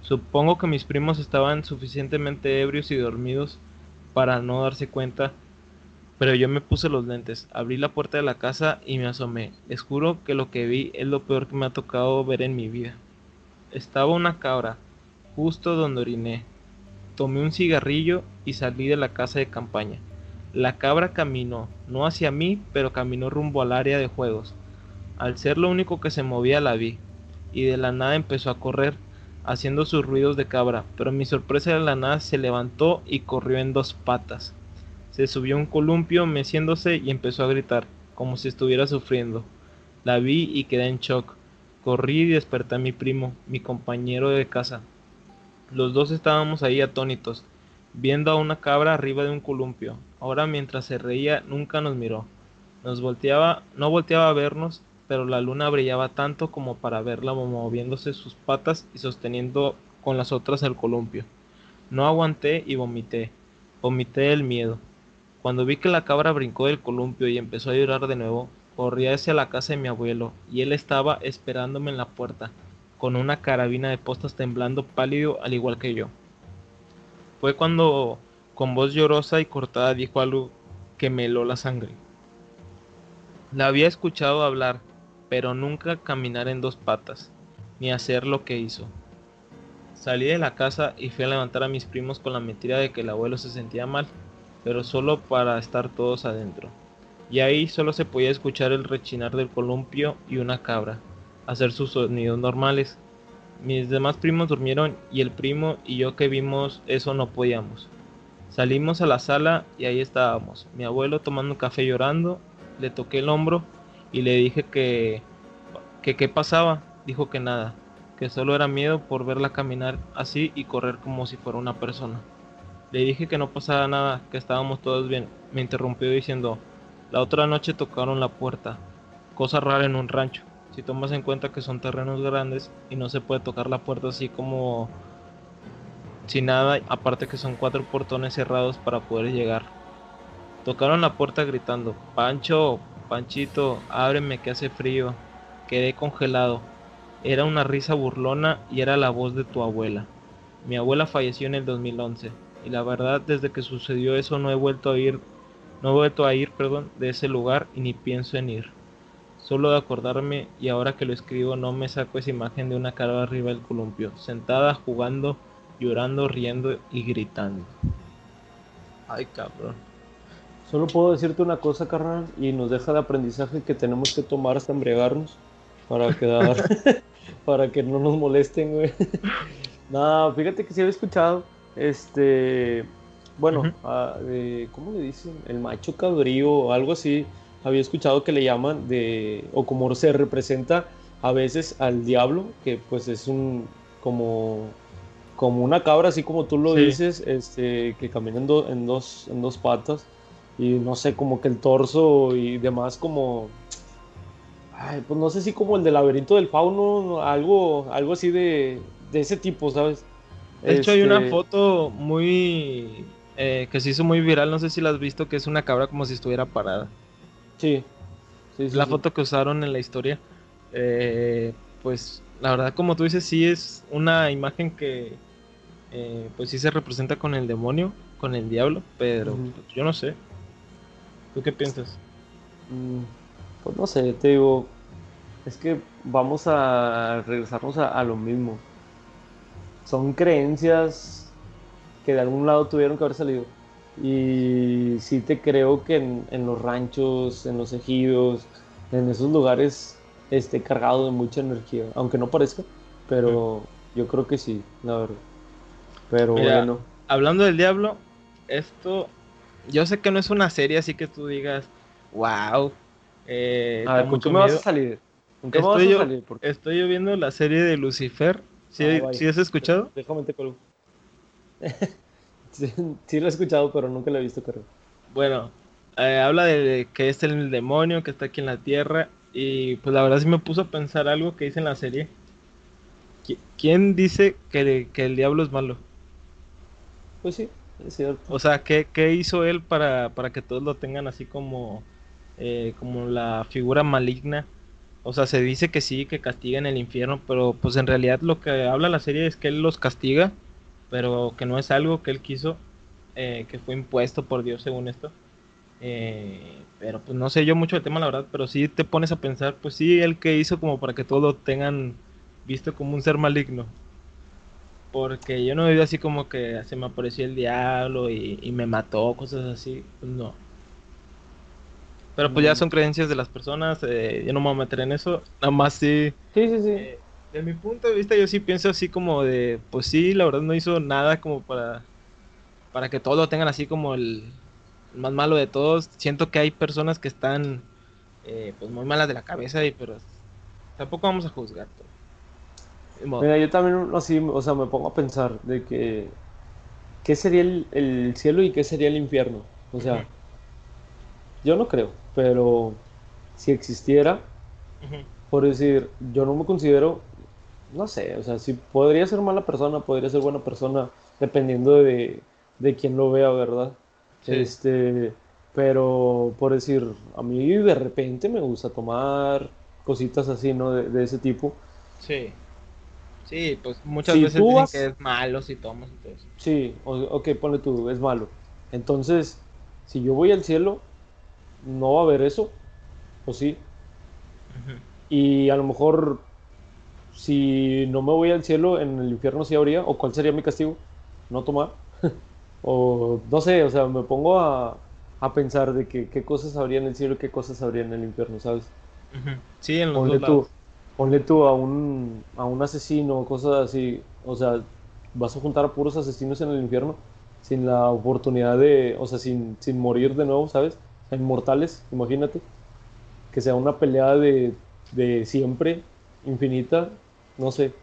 Supongo que mis primos estaban suficientemente ebrios y dormidos para no darse cuenta, pero yo me puse los lentes, abrí la puerta de la casa y me asomé. Les juro que lo que vi es lo peor que me ha tocado ver en mi vida. Estaba una cabra, justo donde oriné, Tomé un cigarrillo y salí de la casa de campaña. La cabra caminó, no hacia mí, pero caminó rumbo al área de juegos. Al ser lo único que se movía la vi, y de la nada empezó a correr, haciendo sus ruidos de cabra, pero mi sorpresa de la nada se levantó y corrió en dos patas. Se subió un columpio meciéndose y empezó a gritar, como si estuviera sufriendo. La vi y quedé en shock. Corrí y desperté a mi primo, mi compañero de casa. Los dos estábamos ahí atónitos, viendo a una cabra arriba de un columpio. Ahora mientras se reía nunca nos miró. Nos volteaba, no volteaba a vernos, pero la luna brillaba tanto como para verla moviéndose sus patas y sosteniendo con las otras el columpio. No aguanté y vomité. Vomité el miedo. Cuando vi que la cabra brincó del columpio y empezó a llorar de nuevo, corrí hacia la casa de mi abuelo y él estaba esperándome en la puerta con una carabina de postas temblando pálido al igual que yo. Fue cuando con voz llorosa y cortada dijo algo que me heló la sangre. La había escuchado hablar, pero nunca caminar en dos patas. ni hacer lo que hizo. Salí de la casa y fui a levantar a mis primos con la mentira de que el abuelo se sentía mal, pero solo para estar todos adentro. Y ahí solo se podía escuchar el rechinar del columpio y una cabra, hacer sus sonidos normales. Mis demás primos durmieron y el primo y yo que vimos eso no podíamos. Salimos a la sala y ahí estábamos. Mi abuelo tomando café llorando, le toqué el hombro y le dije que que qué pasaba. Dijo que nada, que solo era miedo por verla caminar así y correr como si fuera una persona. Le dije que no pasaba nada, que estábamos todos bien. Me interrumpió diciendo, la otra noche tocaron la puerta, cosa rara en un rancho. Si tomas en cuenta que son terrenos grandes y no se puede tocar la puerta así como sin nada, aparte que son cuatro portones cerrados para poder llegar. Tocaron la puerta gritando, Pancho, Panchito, ábreme que hace frío. Quedé congelado. Era una risa burlona y era la voz de tu abuela. Mi abuela falleció en el 2011 y la verdad desde que sucedió eso no he vuelto a ir no he vuelto a ir, perdón, de ese lugar y ni pienso en ir. Solo de acordarme y ahora que lo escribo no me saco esa imagen de una cara arriba del columpio, sentada jugando, llorando, riendo y gritando. Ay, cabrón. Solo puedo decirte una cosa, carnal, y nos deja de aprendizaje que tenemos que tomar hasta embriagarnos para quedar, para que no nos molesten, güey. no, fíjate que sí había escuchado, este, bueno, ah, ¿cómo le dicen? El macho cabrío o algo así. Había escuchado que le llaman de, o como se representa a veces al diablo, que pues es un, como, como una cabra, así como tú lo dices, este, que camina en, en, dos, en dos patas y no sé, como que el torso y demás como Ay, pues no sé si como el del laberinto del fauno, algo, algo así de, de ese tipo, ¿sabes? De hecho, hay una este foto muy. Eh, que se hizo muy viral, no sé si la has visto, que es una cabra como si estuviera parada. Sí. sí, la foto que usaron en la historia. Eh, pues la verdad, como tú dices, sí es una imagen que. Eh, pues sí se representa con el demonio, con el diablo, pero pues, yo no sé. ¿Tú qué piensas? Mm, pues no sé, te digo, es que vamos a regresarnos a, lo mismo. Son creencias que de algún lado tuvieron que haber salido. Y sí te creo que en, los ranchos, en los ejidos, en esos lugares esté cargado de mucha energía. Aunque no parezca, pero yo creo que sí, la verdad. Pero bueno. Hablando del diablo, esto, yo sé que no es una serie así que tú digas, wow, eh, a ver, ¿con qué me vas a salir? qué estoy, vas a salir? estoy yo viendo la serie de Lucifer. ¿Sí, ah, has escuchado? Déjame te colgo. Sí, lo he escuchado, pero nunca lo he visto, creo. Bueno, eh, habla de que es el demonio que está aquí en la tierra. Y pues la verdad sí me puso a pensar algo que dice en la serie. ¿Quién dice que, que el diablo es malo? Pues sí, es cierto. O sea, ¿qué, qué hizo él para, para que todos lo tengan así como eh, como la figura maligna. O sea, se dice que sí, que castiga en el infierno, pero pues en realidad lo que habla la serie es que él los castiga, pero que no es algo que él quiso, eh, que fue impuesto por Dios según esto. Eh, pero pues no sé yo mucho del tema, la verdad, pero sí te pones a pensar, pues sí, él que hizo como para que todos lo tengan visto como un ser maligno. Porque yo no he visto así como que se me apareció el diablo y, y me mató, cosas así. Pues no. Pero pues ya son creencias de las personas, eh, yo no me voy a meter en eso, nada más sí. Sí, sí, sí. Eh, de mi punto de vista yo sí pienso así como de, pues sí, la verdad no hizo nada como para, para que todos lo tengan así como el, más malo de todos. Siento que hay personas que están eh, pues muy malas de la cabeza y pero tampoco vamos a juzgar todo. Mira, yo también así, o sea, me pongo a pensar de que qué sería el, cielo y qué sería el infierno. O sea, yo no creo, pero si existiera, por decir, yo no me considero, no sé, o sea, si podría ser mala persona, podría ser buena persona, dependiendo de, de quién lo vea, ¿verdad? Este, pero por decir, a mí de repente me gusta tomar cositas así, ¿no? De, ese tipo. Sí. Sí, pues muchas veces dicen que es malo si tomas. Entonces. Sí, ok, ponle tú, es malo. Entonces, si yo voy al cielo, no va a haber eso, ¿o sí? Y a lo mejor si no me voy al cielo, en el infierno sí habría, o cuál sería mi castigo, no tomar, o no sé, o sea, me pongo a, a pensar de que, qué cosas habría en el cielo y qué cosas habría en el infierno, ¿sabes? Sí, en los ponle dos tú, lados. ponle tú a un, a un asesino, cosas así, o sea, vas a juntar a puros asesinos en el infierno sin la oportunidad de, o sea, sin, sin morir de nuevo, ¿sabes? Inmortales, imagínate, que sea una pelea de, de siempre, infinita, no sé,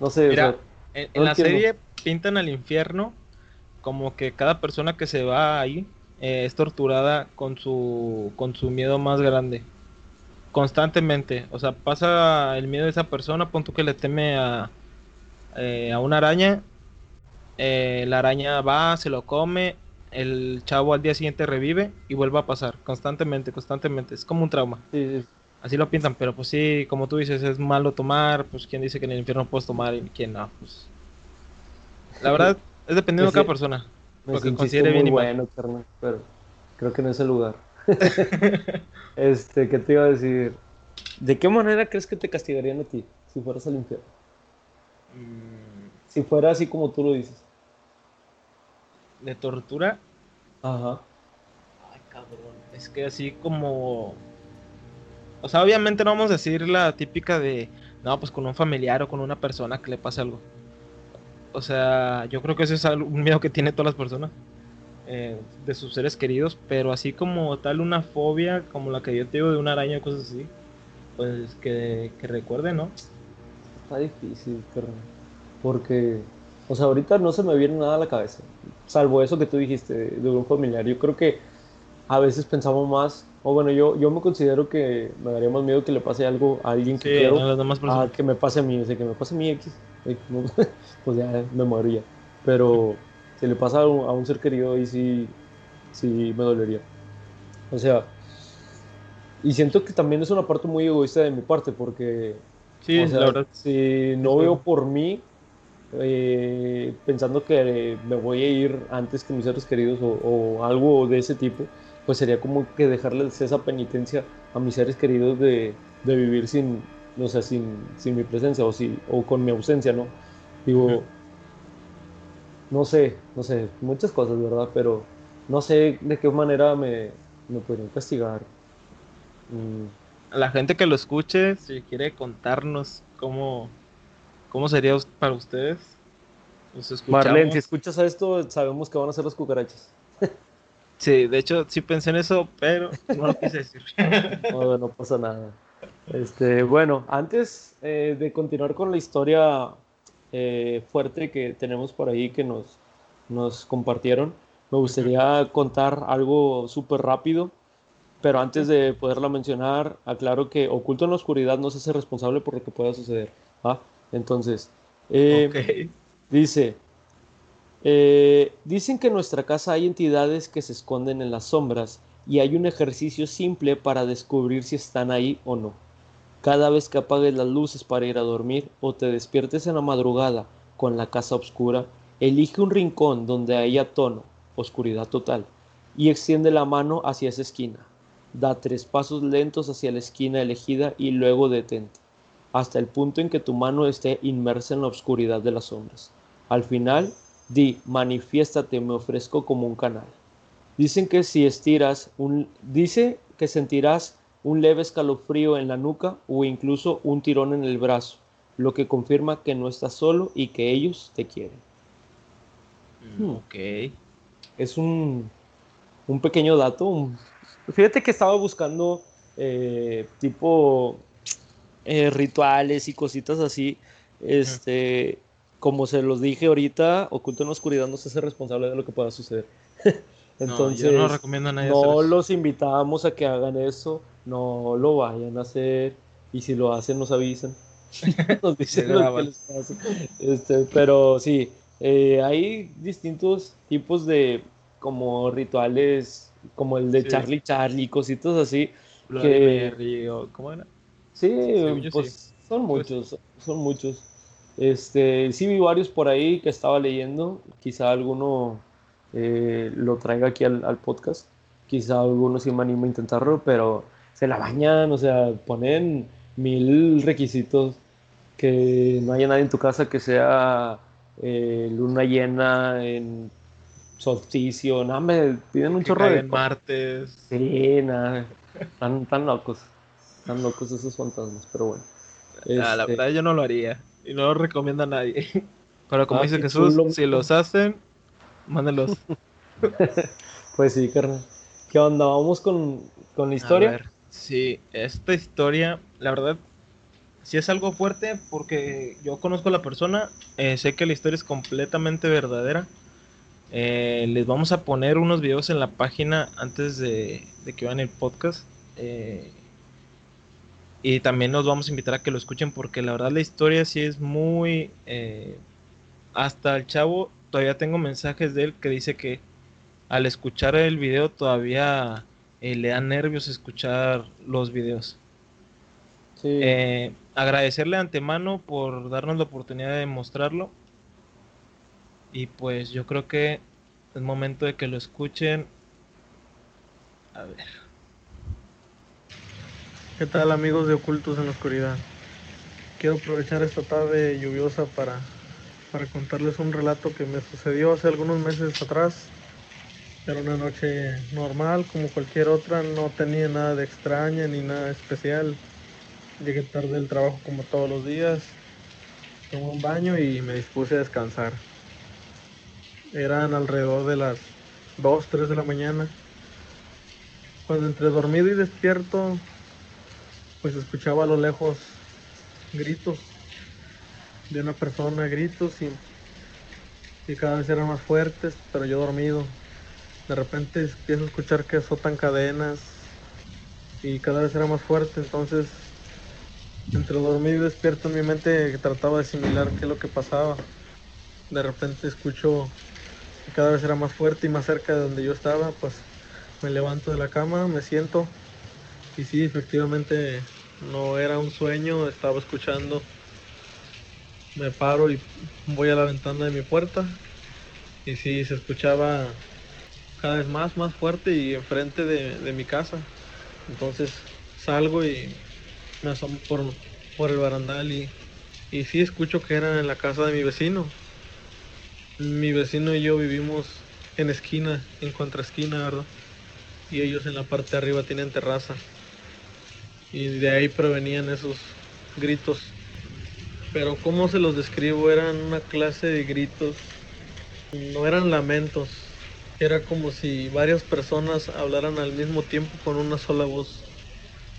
no sé, o Mira, sea, en, la serie pintan al infierno como que cada persona que se va ahí eh, es torturada con su, con su miedo más grande. Constantemente. O sea, pasa el miedo de esa persona, pon tú que le teme a, eh, a una araña. eh, la araña va, se lo come. El chavo al día siguiente revive y vuelve a pasar. Constantemente, constantemente. Es como un trauma. sí, sí. Así lo pintan, pero pues sí, como tú dices, es malo tomar, pues quién dice que en el infierno puedes tomar y quién no, pues. La verdad, es dependiendo de cada persona. Lo que considere bien y mal. bueno, carnal, pero creo que no es el lugar. este, ¿qué te iba a decir? ¿De qué manera crees que te castigarían a ti si fueras al infierno? Mm, Si fuera así como tú lo dices. De tortura, Ajá. ay cabrón, es que así como. Obviamente no vamos a decir la típica de, no, pues con un familiar o con una persona que le pase algo. O sea, yo creo que ese es un miedo que tiene todas las personas eh, de sus seres queridos, pero así como tal una fobia como la que yo te digo de una araña o cosas así, pues que, que recuerde, ¿no? Está difícil, carnal. Porque, o sea, ahorita no se me viene nada a la cabeza. Salvo eso que tú dijiste de un familiar. Yo creo que a veces pensamos más, o bueno, yo, yo me considero que me daría más miedo que le pase algo a alguien que Sí, quiero. a las que me pase a mí, o sea, que me pase a mí X, X, no, pues ya me muero ya. Pero si le pasa a un, a un ser querido, ahí sí, sí me dolería. O sea, y siento que también es una parte muy egoísta de mi parte, porque, Sí, o sea, la verdad. si no veo por mí, eh, pensando que me voy a ir antes que mis seres queridos o, o algo de ese tipo, pues sería como que dejarles esa penitencia a mis seres queridos de, de vivir sin, no sé, sin, sin mi presencia o, si, o con mi ausencia, ¿no? Digo, no sé, no sé, muchas cosas, ¿verdad? Pero no sé de qué manera me, me podrían castigar. Mm, A la gente que lo escuche, si quiere contarnos cómo, cómo sería para ustedes. Marlene, si escuchas esto, sabemos que van a ser las cucarachas. Sí, de hecho sí pensé en eso, pero no lo quise decir. No, no pasa nada. Este, bueno, antes eh, de continuar con la historia eh, fuerte que tenemos por ahí que nos, nos compartieron, me gustaría contar algo súper rápido, pero antes de poderla mencionar, aclaro que Oculto en la Oscuridad no se hace responsable por lo que pueda suceder. ¿ah? Entonces, eh. Dice, eh, dicen que en nuestra casa hay entidades que se esconden en las sombras y hay un ejercicio simple para descubrir si están ahí o no. Cada vez que apagues las luces para ir a dormir o te despiertes en la madrugada con la casa oscura, elige un rincón donde haya tono, oscuridad total, y extiende la mano hacia esa esquina. Da tres pasos lentos hacia la esquina elegida y luego detente hasta el punto en que tu mano esté inmersa en la oscuridad de las sombras. Al final, di, manifiéstate, me ofrezco como un canal. Dicen que si estiras un, dice que sentirás un leve escalofrío en la nuca o incluso un tirón en el brazo, lo que confirma que no estás solo y que ellos te quieren. Mm, Ok. es un, un pequeño dato. un- Fíjate que estaba buscando eh, tipo eh, rituales y cositas así. Este, como se los dije ahorita, Oculto en la Oscuridad no se hace responsable de lo que pueda suceder. Entonces, no, yo no recomiendo a nadie no hacer eso. los invitamos a que hagan eso, no lo vayan a hacer. Y si lo hacen, nos avisan. nos dicen lo que les pasa. Este, pero sí, eh, hay distintos tipos de como rituales, como el de Sí. Charlie Charlie, cositas así. Bloody que- Mary o- ¿Cómo era? Sí, pues sí. son Pues- muchos, son muchos. Este, sí vi varios por ahí que estaba leyendo, quizá alguno eh, lo traiga aquí al, al podcast, quizá alguno sí me anima a intentarlo, pero se la bañan, o sea, ponen mil requisitos que no haya nadie en tu casa que sea eh, luna llena en solsticio, no me piden un chorro de martes. Sí, nada, tan, tan locos, tan locos esos fantasmas, pero bueno. Ah, la este verdad yo no lo haría y no lo recomiendo a nadie. Pero como ah, dice Jesús, si los hacen, mándenlos. pues sí, carnal. ¿Qué onda? ¿Vamos con, con la historia? sí, esta historia, la verdad, si es algo fuerte porque yo conozco a la persona, eh, sé que la historia es completamente verdadera. Eh, les vamos a poner unos videos en la página antes de, que vean el podcast. Eh, y también nos vamos a invitar a que lo escuchen porque la verdad la historia sí es muy... hasta el chavo, todavía tengo mensajes de él que dice que al escuchar el video todavía le da nervios escuchar los videos. Eh, agradecerle de antemano por darnos la oportunidad de mostrarlo. Y pues yo creo que es momento de que lo escuchen. A ver. ¿Qué tal amigos de Ocultos en la Oscuridad? Quiero aprovechar esta tarde lluviosa para, para contarles un relato que me sucedió hace algunos meses atrás. Era una noche normal como cualquier otra, no tenía nada de extraña ni nada especial. Llegué tarde del trabajo como todos los días. Tomé un baño y me dispuse a descansar. Eran alrededor de las 2, 3 de la mañana. Cuando entre dormido y despierto, pues escuchaba a lo lejos gritos de una persona, gritos y, y cada vez eran más fuertes, pero yo dormido. De repente empiezo a escuchar que azotan cadenas y cada vez era más fuerte, entonces entre dormido y despierto en mi mente trataba de asimilar qué es lo que pasaba. De repente escucho que cada vez era más fuerte y más cerca de donde yo estaba, pues me levanto de la cama, me siento y sí, efectivamente no era un sueño, estaba escuchando. Me paro y voy a la ventana de mi puerta y sí, se escuchaba cada vez más, más fuerte y enfrente de, de mi casa. Entonces salgo y me asomo por, por el barandal y, y sí escucho que era en la casa de mi vecino. Mi vecino y yo vivimos en esquina, en contraesquina, ¿verdad? Y ellos en la parte de arriba tienen terraza. Y de ahí provenían esos gritos. Pero como se los describo, eran una clase de gritos. No eran lamentos. Era como si varias personas hablaran al mismo tiempo con una sola voz.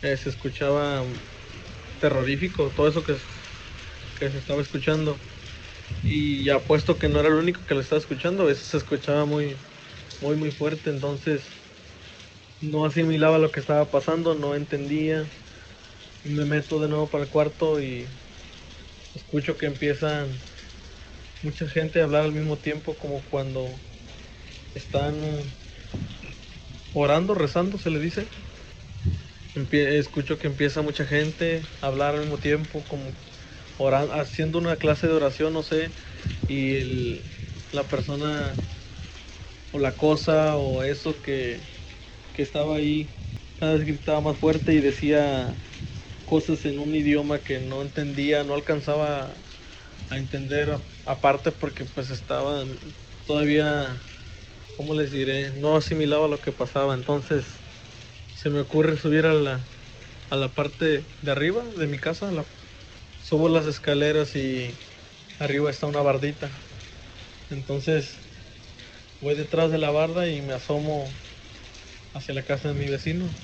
Eh, se escuchaba terrorífico todo eso que, que se estaba escuchando. Y apuesto que no era el único que lo estaba escuchando, veces se escuchaba muy, muy, muy fuerte, entonces no asimilaba lo que estaba pasando, no entendía. Me meto de nuevo para el cuarto y escucho que empiezan mucha gente a hablar al mismo tiempo, como cuando están orando, rezando, se le dice. Escucho que empieza mucha gente a hablar al mismo tiempo, como orando, haciendo una clase de oración, no sé, y la persona o la cosa o eso que, que estaba ahí cada vez gritaba más fuerte y decía cosas en un idioma que no entendía, no alcanzaba a entender aparte porque pues estaba todavía, ¿cómo les diré? No asimilaba lo que pasaba, entonces se me ocurre subir a la, a la parte de arriba de mi casa. subo las escaleras y arriba está una bardita. Entonces voy detrás de la barda y me asomo hacia la casa de mi vecino.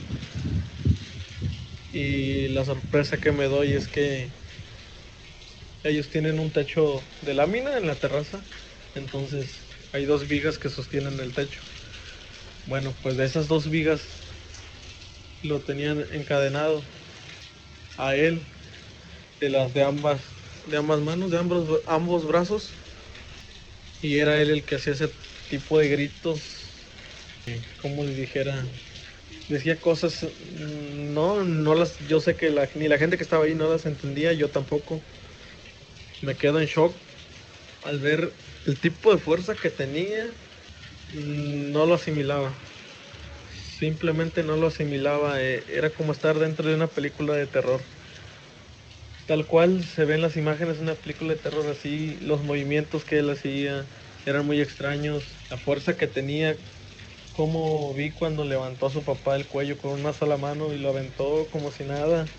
Y la sorpresa que me doy es que ellos tienen un techo de lámina en la terraza. Entonces hay dos vigas que sostienen el techo. Bueno, pues de esas dos vigas lo tenían encadenado a él de las de ambas de ambas manos, de ambos ambos brazos y era él el que hacía ese tipo de gritos, como le dijera, decía cosas no no las yo sé que la, ni la gente que estaba ahí no las entendía, yo tampoco. Me quedo en shock al ver el tipo de fuerza que tenía, no lo asimilaba simplemente no lo asimilaba. Eh, era como estar dentro de una película de terror. tal cual se ven las imágenes de una película de terror así, los movimientos que él hacía eran muy extraños, la fuerza que tenía, como vi cuando levantó a su papá el cuello con una sola mano y lo aventó como si nada.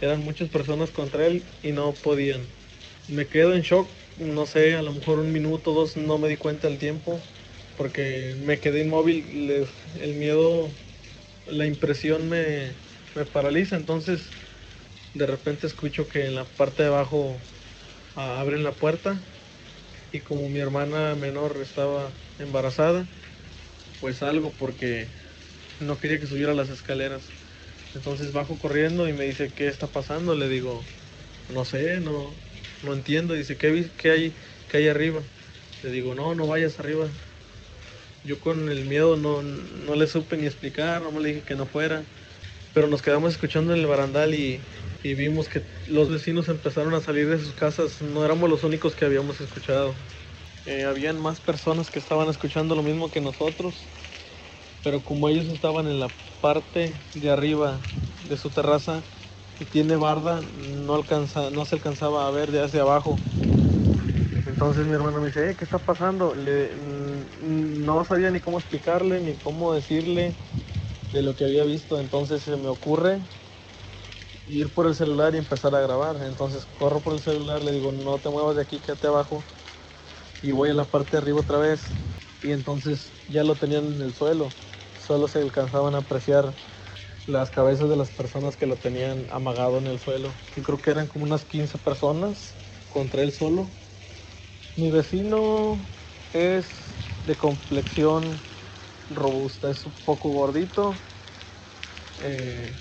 Eran muchas personas contra él y no podían. Me quedo en shock, no sé, a lo mejor un minuto, dos, no me di cuenta del tiempo, porque me quedé inmóvil, el miedo, la impresión me, me paraliza, entonces de repente escucho que en la parte de abajo ah, abren la puerta y como mi hermana menor estaba embarazada, pues salgo porque no quería que subiera las escaleras. Entonces bajo corriendo y me dice, ¿qué está pasando? Le digo, no sé, no, no entiendo. Dice, ¿qué, qué, hay, ¿qué hay arriba? Le digo, no, no vayas arriba. Yo con el miedo no, no le supe ni explicar, no me dije que no fuera. Pero nos quedamos escuchando en el barandal y, y vimos que los vecinos empezaron a salir de sus casas. No éramos los únicos que habíamos escuchado. Eh, habían más personas que estaban escuchando lo mismo que nosotros, pero como ellos estaban en la parte de arriba de su terraza y tiene barda, no, alcanza, no se alcanzaba a ver de hacia abajo. Entonces mi hermano me dice, eh, ¿qué está pasando? Le, mm, no sabía ni cómo explicarle, ni cómo decirle de lo que había visto. Entonces se me ocurre ir por el celular y empezar a grabar. Entonces corro por el celular, le digo, no te muevas de aquí, quédate abajo. Y voy a la parte de arriba otra vez. Y entonces ya lo tenían en el suelo. Solo se alcanzaban a apreciar las cabezas de las personas que lo tenían amagado en el suelo. Yo creo que eran como unas 15 personas contra él solo. Mi vecino es de complexión robusta, es un poco gordito. Eh,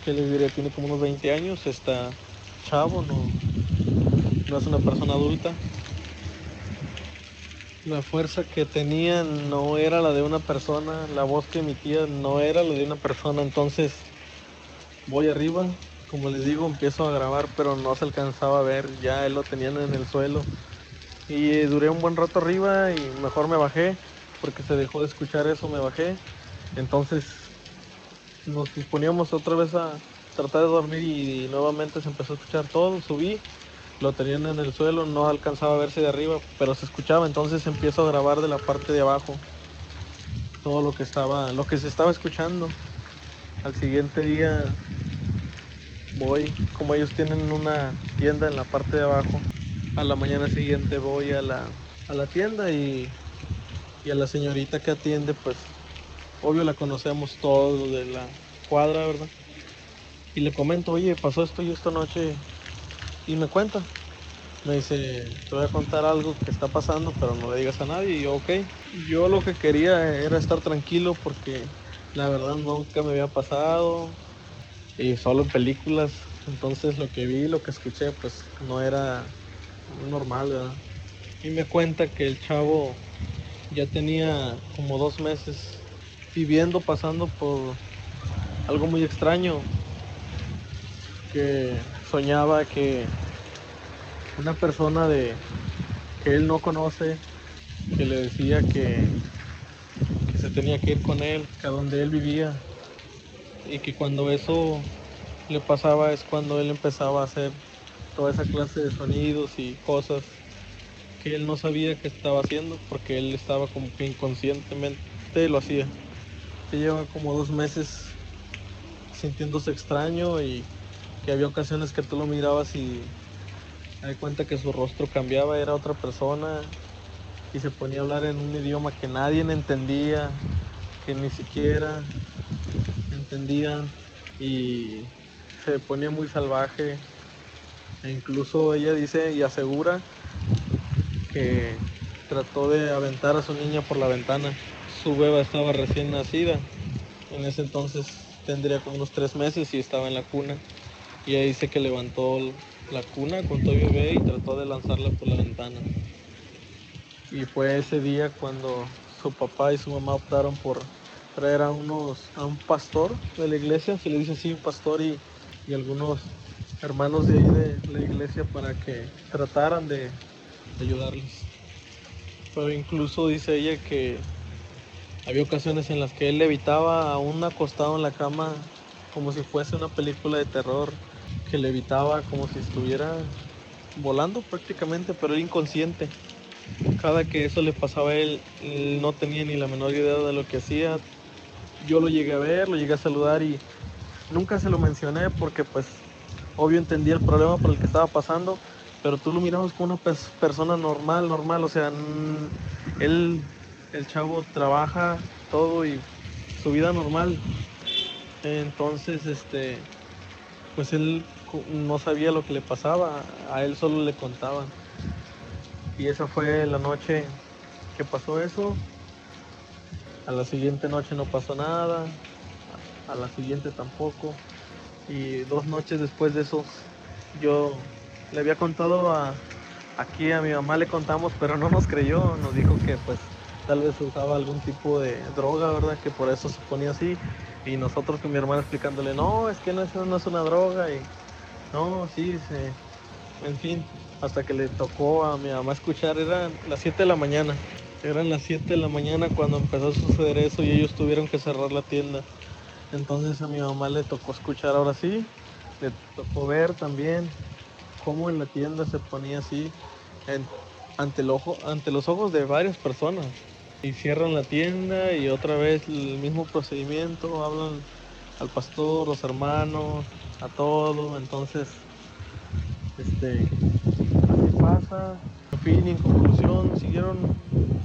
que les diré, tiene como unos 20 años, está chavo, no, no es una persona adulta. La fuerza que tenía no era la de una persona, la voz que emitía no era la de una persona, entonces voy arriba, como les digo, empiezo a grabar, pero no se alcanzaba a ver, ya él lo tenían en el suelo. Y duré un buen rato arriba y mejor me bajé, porque se dejó de escuchar eso, me bajé. Entonces nos disponíamos otra vez a tratar de dormir y, nuevamente se empezó a escuchar todo, subí, lo tenían en el suelo, no alcanzaba a verse de arriba, pero se escuchaba, entonces empiezo a grabar de la parte de abajo todo lo que estaba, lo que se estaba escuchando. Al siguiente día voy, como ellos tienen una tienda en la parte de abajo, a la mañana siguiente voy a la, a la tienda y, y a la señorita que atiende pues obvio la conocemos todos de la cuadra, ¿verdad? Y le comento, oye, pasó esto y esta noche. Y me cuenta. Me dice, te voy a contar algo que está pasando, pero no le digas a nadie. Y yo, ok. Yo lo que quería era estar tranquilo porque la verdad nunca me había pasado. Y solo en películas. Entonces lo que vi, lo que escuché, pues no era normal, ¿verdad? Y me cuenta que el chavo ya tenía como dos meses viviendo, pasando por algo muy extraño. Que soñaba que una persona de que él no conoce, que le decía que, se tenía que ir con él, a donde él vivía, y que cuando eso le pasaba es cuando él empezaba a hacer toda esa clase de sonidos y cosas que él no sabía que estaba haciendo porque él estaba como que inconscientemente lo hacía. Que lleva como dos meses sintiéndose extraño y que había ocasiones que tú lo mirabas y das cuenta que su rostro cambiaba, era otra persona y se ponía a hablar en un idioma que nadie entendía, que ni siquiera entendían y se ponía muy salvaje. E incluso ella dice y asegura que trató de aventar a su niña por la ventana su beba estaba recién nacida. En ese entonces tendría como unos tres meses y estaba en la cuna. Y ahí dice que levantó la cuna con todo el bebé y trató de lanzarla por la ventana. Y fue ese día cuando su papá y su mamá optaron por traer a unos a un pastor de la iglesia, se le dice así, un pastor y, y algunos hermanos de ahí de la iglesia para que trataran de, de ayudarles. Pero incluso dice ella que había ocasiones en las que él levitaba aún acostado en la cama como si fuese una película de terror que levitaba como si estuviera volando prácticamente, pero era inconsciente. Cada que eso le pasaba a él, él no tenía ni la menor idea de lo que hacía. Yo lo llegué a ver, lo llegué a saludar y nunca se lo mencioné porque pues obvio entendía el problema por el que estaba pasando, pero tú lo mirabas como una persona normal, normal, o sea, él, el chavo trabaja todo y su vida normal. Entonces, este, pues él no sabía lo que le pasaba, a él solo le contaban. Y esa fue la noche que pasó eso. A la siguiente noche no pasó nada, a la siguiente tampoco. Y dos noches después de eso, yo le había contado a, aquí a mi mamá le contamos, pero no nos creyó, nos dijo que pues tal vez usaba algún tipo de droga, ¿verdad? Que por eso se ponía así. Y nosotros con mi hermana explicándole, no, es que no, no es una droga. Y no, sí. En fin, hasta que le tocó a mi mamá escuchar, eran las 7 de la mañana. Eran las 7 de la mañana cuando empezó a suceder eso y ellos tuvieron que cerrar la tienda. Entonces a mi mamá le tocó escuchar ahora sí, le tocó ver también cómo en la tienda se ponía así ante, el ojo, ante los ojos de varias personas. Y cierran la tienda y otra vez el mismo procedimiento, hablan al pastor, los hermanos, a todo. Entonces, este, así pasa. En fin, en conclusión, siguieron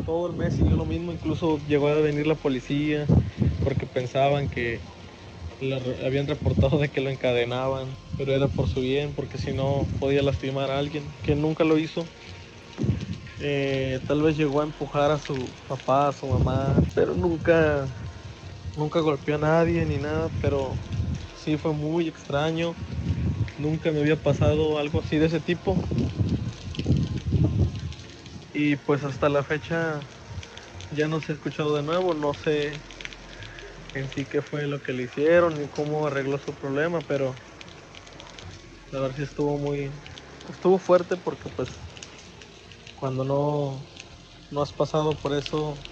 todo el mes, siguió lo mismo. Incluso llegó a venir la policía porque pensaban que habían reportado de que lo encadenaban, pero era por su bien, porque si no podía lastimar a alguien, que nunca lo hizo. Eh, tal vez llegó a empujar a su papá, a su mamá, pero nunca, nunca golpeó a nadie ni nada, pero sí fue muy extraño. Nunca me había pasado algo así de ese tipo. Y pues hasta la fecha ya no se ha escuchado de nuevo, no sé en sí qué fue lo que le hicieron y cómo arregló su problema, pero la verdad sí estuvo muy estuvo fuerte porque pues cuando no no has pasado por eso,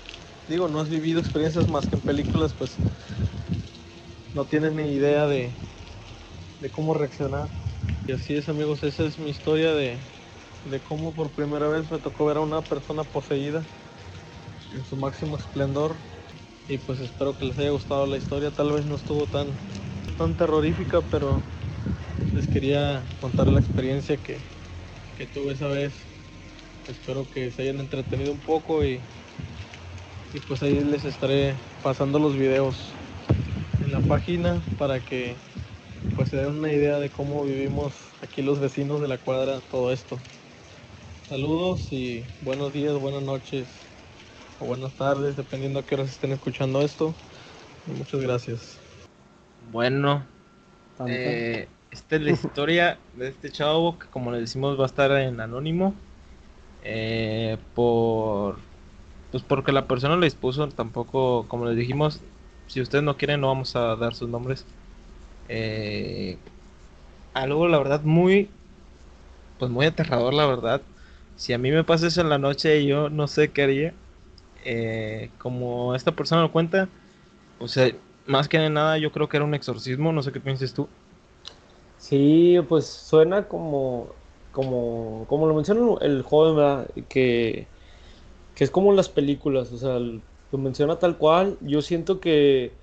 digo, no has vivido experiencias más que en películas, pues no tienes ni idea de, de cómo reaccionar. Y así es amigos, esa es mi historia de, de cómo por primera vez me tocó ver a una persona poseída en su máximo esplendor y pues espero que les haya gustado la historia. Tal vez no estuvo tan, tan terrorífica, pero les quería contar la experiencia que, que tuve esa vez. Espero que se hayan entretenido un poco y, y pues ahí les estaré pasando los videos en la página para que pues se den una idea de cómo vivimos aquí los vecinos de la cuadra todo esto. Saludos y buenos días, buenas noches o buenas tardes, dependiendo a qué horas estén escuchando esto. muchas gracias. Bueno, eh, esta es la historia de este chavo que como le decimos va a estar en anónimo. Eh, por pues porque la persona lo dispuso, tampoco, como les dijimos, si ustedes no quieren no vamos a dar sus nombres. Eh, algo la verdad muy pues muy aterrador la verdad. Si a mí me pasa eso en la noche yo no sé qué haría. Eh, como esta persona lo cuenta, o sea, más que nada yo creo que era un exorcismo, no sé qué piensas tú. Sí, pues suena como, como, como lo menciona el joven, Que, que es como las películas, o sea, lo menciona tal cual, yo siento que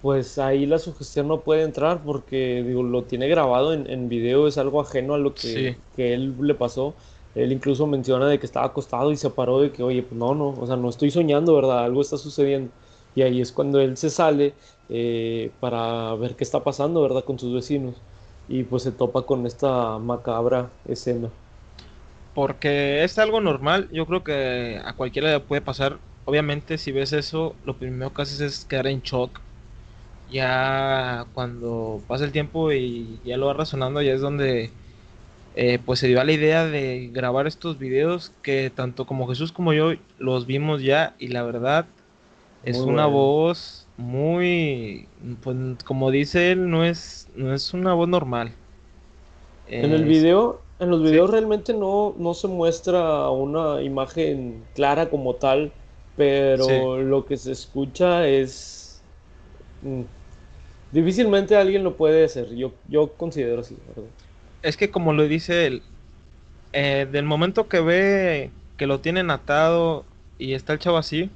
pues ahí la sugestión no puede entrar porque digo, lo tiene grabado en, en video, es algo ajeno a lo que, que él le pasó. Él incluso menciona de que estaba acostado y se paró de que, oye, pues no, no, o sea, no estoy soñando, ¿verdad? Algo está sucediendo. Y ahí es cuando él se sale eh, para ver qué está pasando, ¿verdad? Con sus vecinos. Y pues se topa con esta macabra escena. Porque es algo normal, yo creo que a cualquiera le puede pasar. Obviamente si ves eso, lo primero que haces es quedar en shock. Ya cuando pasa el tiempo y ya lo va razonando, ya es donde eh, pues se dio a la idea de grabar estos videos que tanto como Jesús como yo los vimos ya y la verdad es una voz muy, pues como dice él, no es, no es una voz normal. En el video, en los videos realmente no, no se muestra una imagen clara como tal, pero lo que se escucha es... Mm, difícilmente alguien lo puede hacer, yo, yo considero así, ¿verdad? Es que como lo dice él, eh, del momento que ve que lo tienen atado y está el chavo así,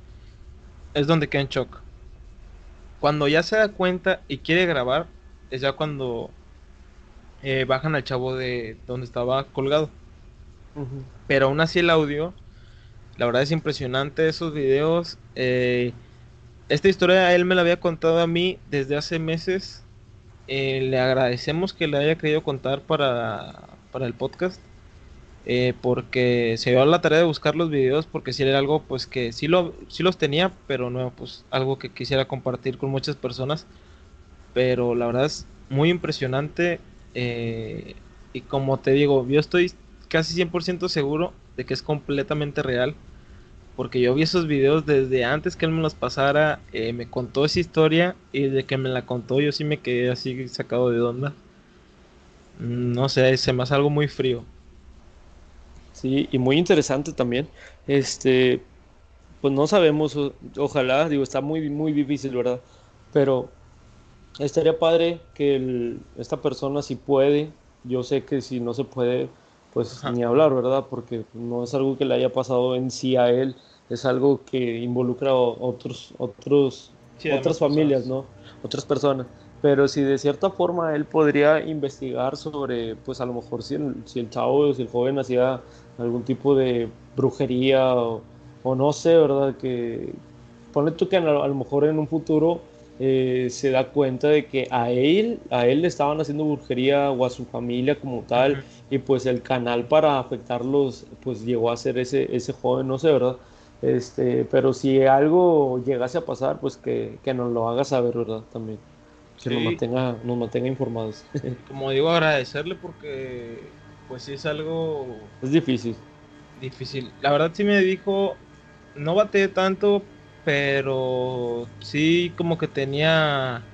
es donde queda en shock. Cuando ya se da cuenta y quiere grabar, es ya cuando eh, bajan al chavo de donde estaba colgado. Pero aún así el audio, la verdad es impresionante esos videos. Eh, esta historia él me la había contado a mí desde hace meses. Eh, le agradecemos que le haya querido contar para, para el podcast. porque se dio la tarea de buscar los videos porque si era algo pues que sí, lo, sí los tenía, pero no, pues algo que quisiera compartir con muchas personas. Pero la verdad es muy impresionante eh, y como te digo, yo estoy casi 100% seguro de que es completamente real. Porque yo vi esos videos desde antes que él me los pasara, eh, me contó esa historia y de que me la contó yo sí me quedé así sacado de onda. Mm, no sé, se me hace algo muy frío. Sí, y muy interesante también. Este, pues no sabemos, ojalá, digo, está muy, muy difícil, ¿verdad? Pero estaría padre que esta persona si puede, yo sé que si no se puede, pues ni hablar, ¿verdad? Porque no es algo que le haya pasado en sí a él, es algo que involucra a otros, otros, otras familias, ¿no? Otras personas. Pero si de cierta forma él podría investigar sobre, pues a lo mejor si el, si el chavo o si el joven hacía algún tipo de brujería o, no sé, ¿verdad? Que ponle tú que a lo mejor en un futuro eh, se da cuenta de que a él, a él le estaban haciendo brujería o a su familia como tal, y pues el canal para afectarlos, pues llegó a ser ese, ese joven, no sé, ¿verdad? Este, pero si algo llegase a pasar, pues que, que nos lo haga saber, ¿verdad? También. Que nos, mantenga, nos mantenga informados. Como digo, agradecerle porque, pues sí es algo... Es difícil. Difícil. La verdad sí me dijo, no bate tanto, pero sí como que tenía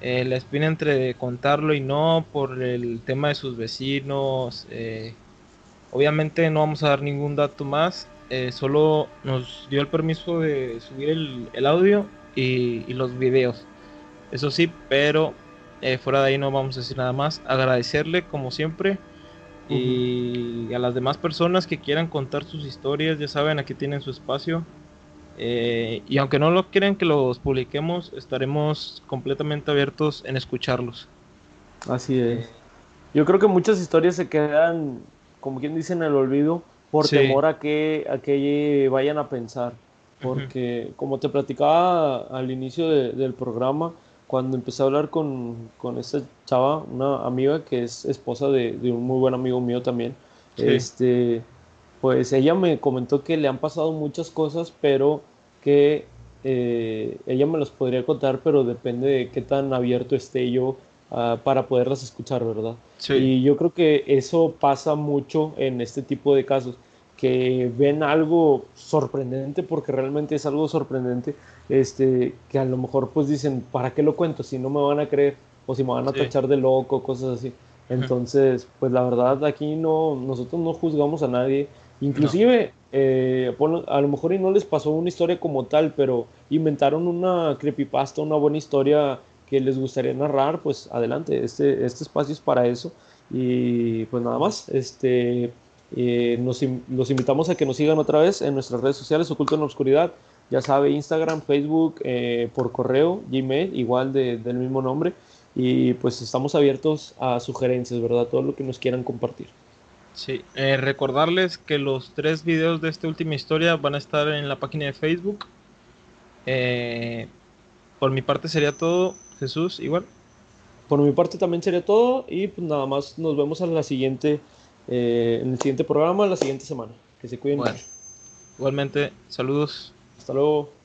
eh, la espina entre contarlo y no por el tema de sus vecinos. Eh, obviamente no vamos a dar ningún dato más, eh, solo nos dio el permiso de subir el, audio y, los videos. Eso sí, pero fuera de ahí no vamos a decir nada más. Agradecerle como siempre. Y a las demás personas que quieran contar sus historias, ya saben, aquí tienen su espacio. Eh, y aunque no lo quieren que los publiquemos, estaremos completamente abiertos en escucharlos. Así es. Yo creo que muchas historias se quedan, como quien dice, en el olvido por temor a que, a que vayan a pensar. Porque, como te platicaba al inicio del programa, cuando empecé a hablar con, con, esta chava, una amiga que es esposa de, un muy buen amigo mío también, este pues ella me comentó que le han pasado muchas cosas, pero que eh, ella me las podría contar, pero depende de qué tan abierto esté yo ah, para poderlas escuchar, ¿verdad? Sí. Y yo creo que eso pasa mucho en este tipo de casos, que ven algo sorprendente, porque realmente es algo sorprendente, este, que a lo mejor pues dicen, ¿para qué lo cuento? Si no me van a creer o si me van a tachar de loco, cosas así. Entonces, pues la verdad aquí no, nosotros no juzgamos a nadie, Inclusive, eh, a lo mejor y no les pasó una historia como tal, pero inventaron una creepypasta, una buena historia que les gustaría narrar, pues adelante, este, este espacio es para eso. Y pues nada más, este, eh, nos, los invitamos a que nos sigan otra vez en nuestras redes sociales, Oculto en la Oscuridad, ya sabe, Instagram, Facebook, eh, por correo, Gmail, igual del mismo nombre. Y pues estamos abiertos a sugerencias, ¿verdad? Todo lo que nos quieran compartir. Sí, eh, recordarles que los tres videos de esta última historia van a estar en la página de Facebook. Eh, por mi parte sería todo. Jesús, igual. Por mi parte también sería todo y pues nada más nos vemos en la siguiente, eh, en el siguiente programa, la siguiente semana. Que se cuiden. Igualmente, saludos. Hasta luego.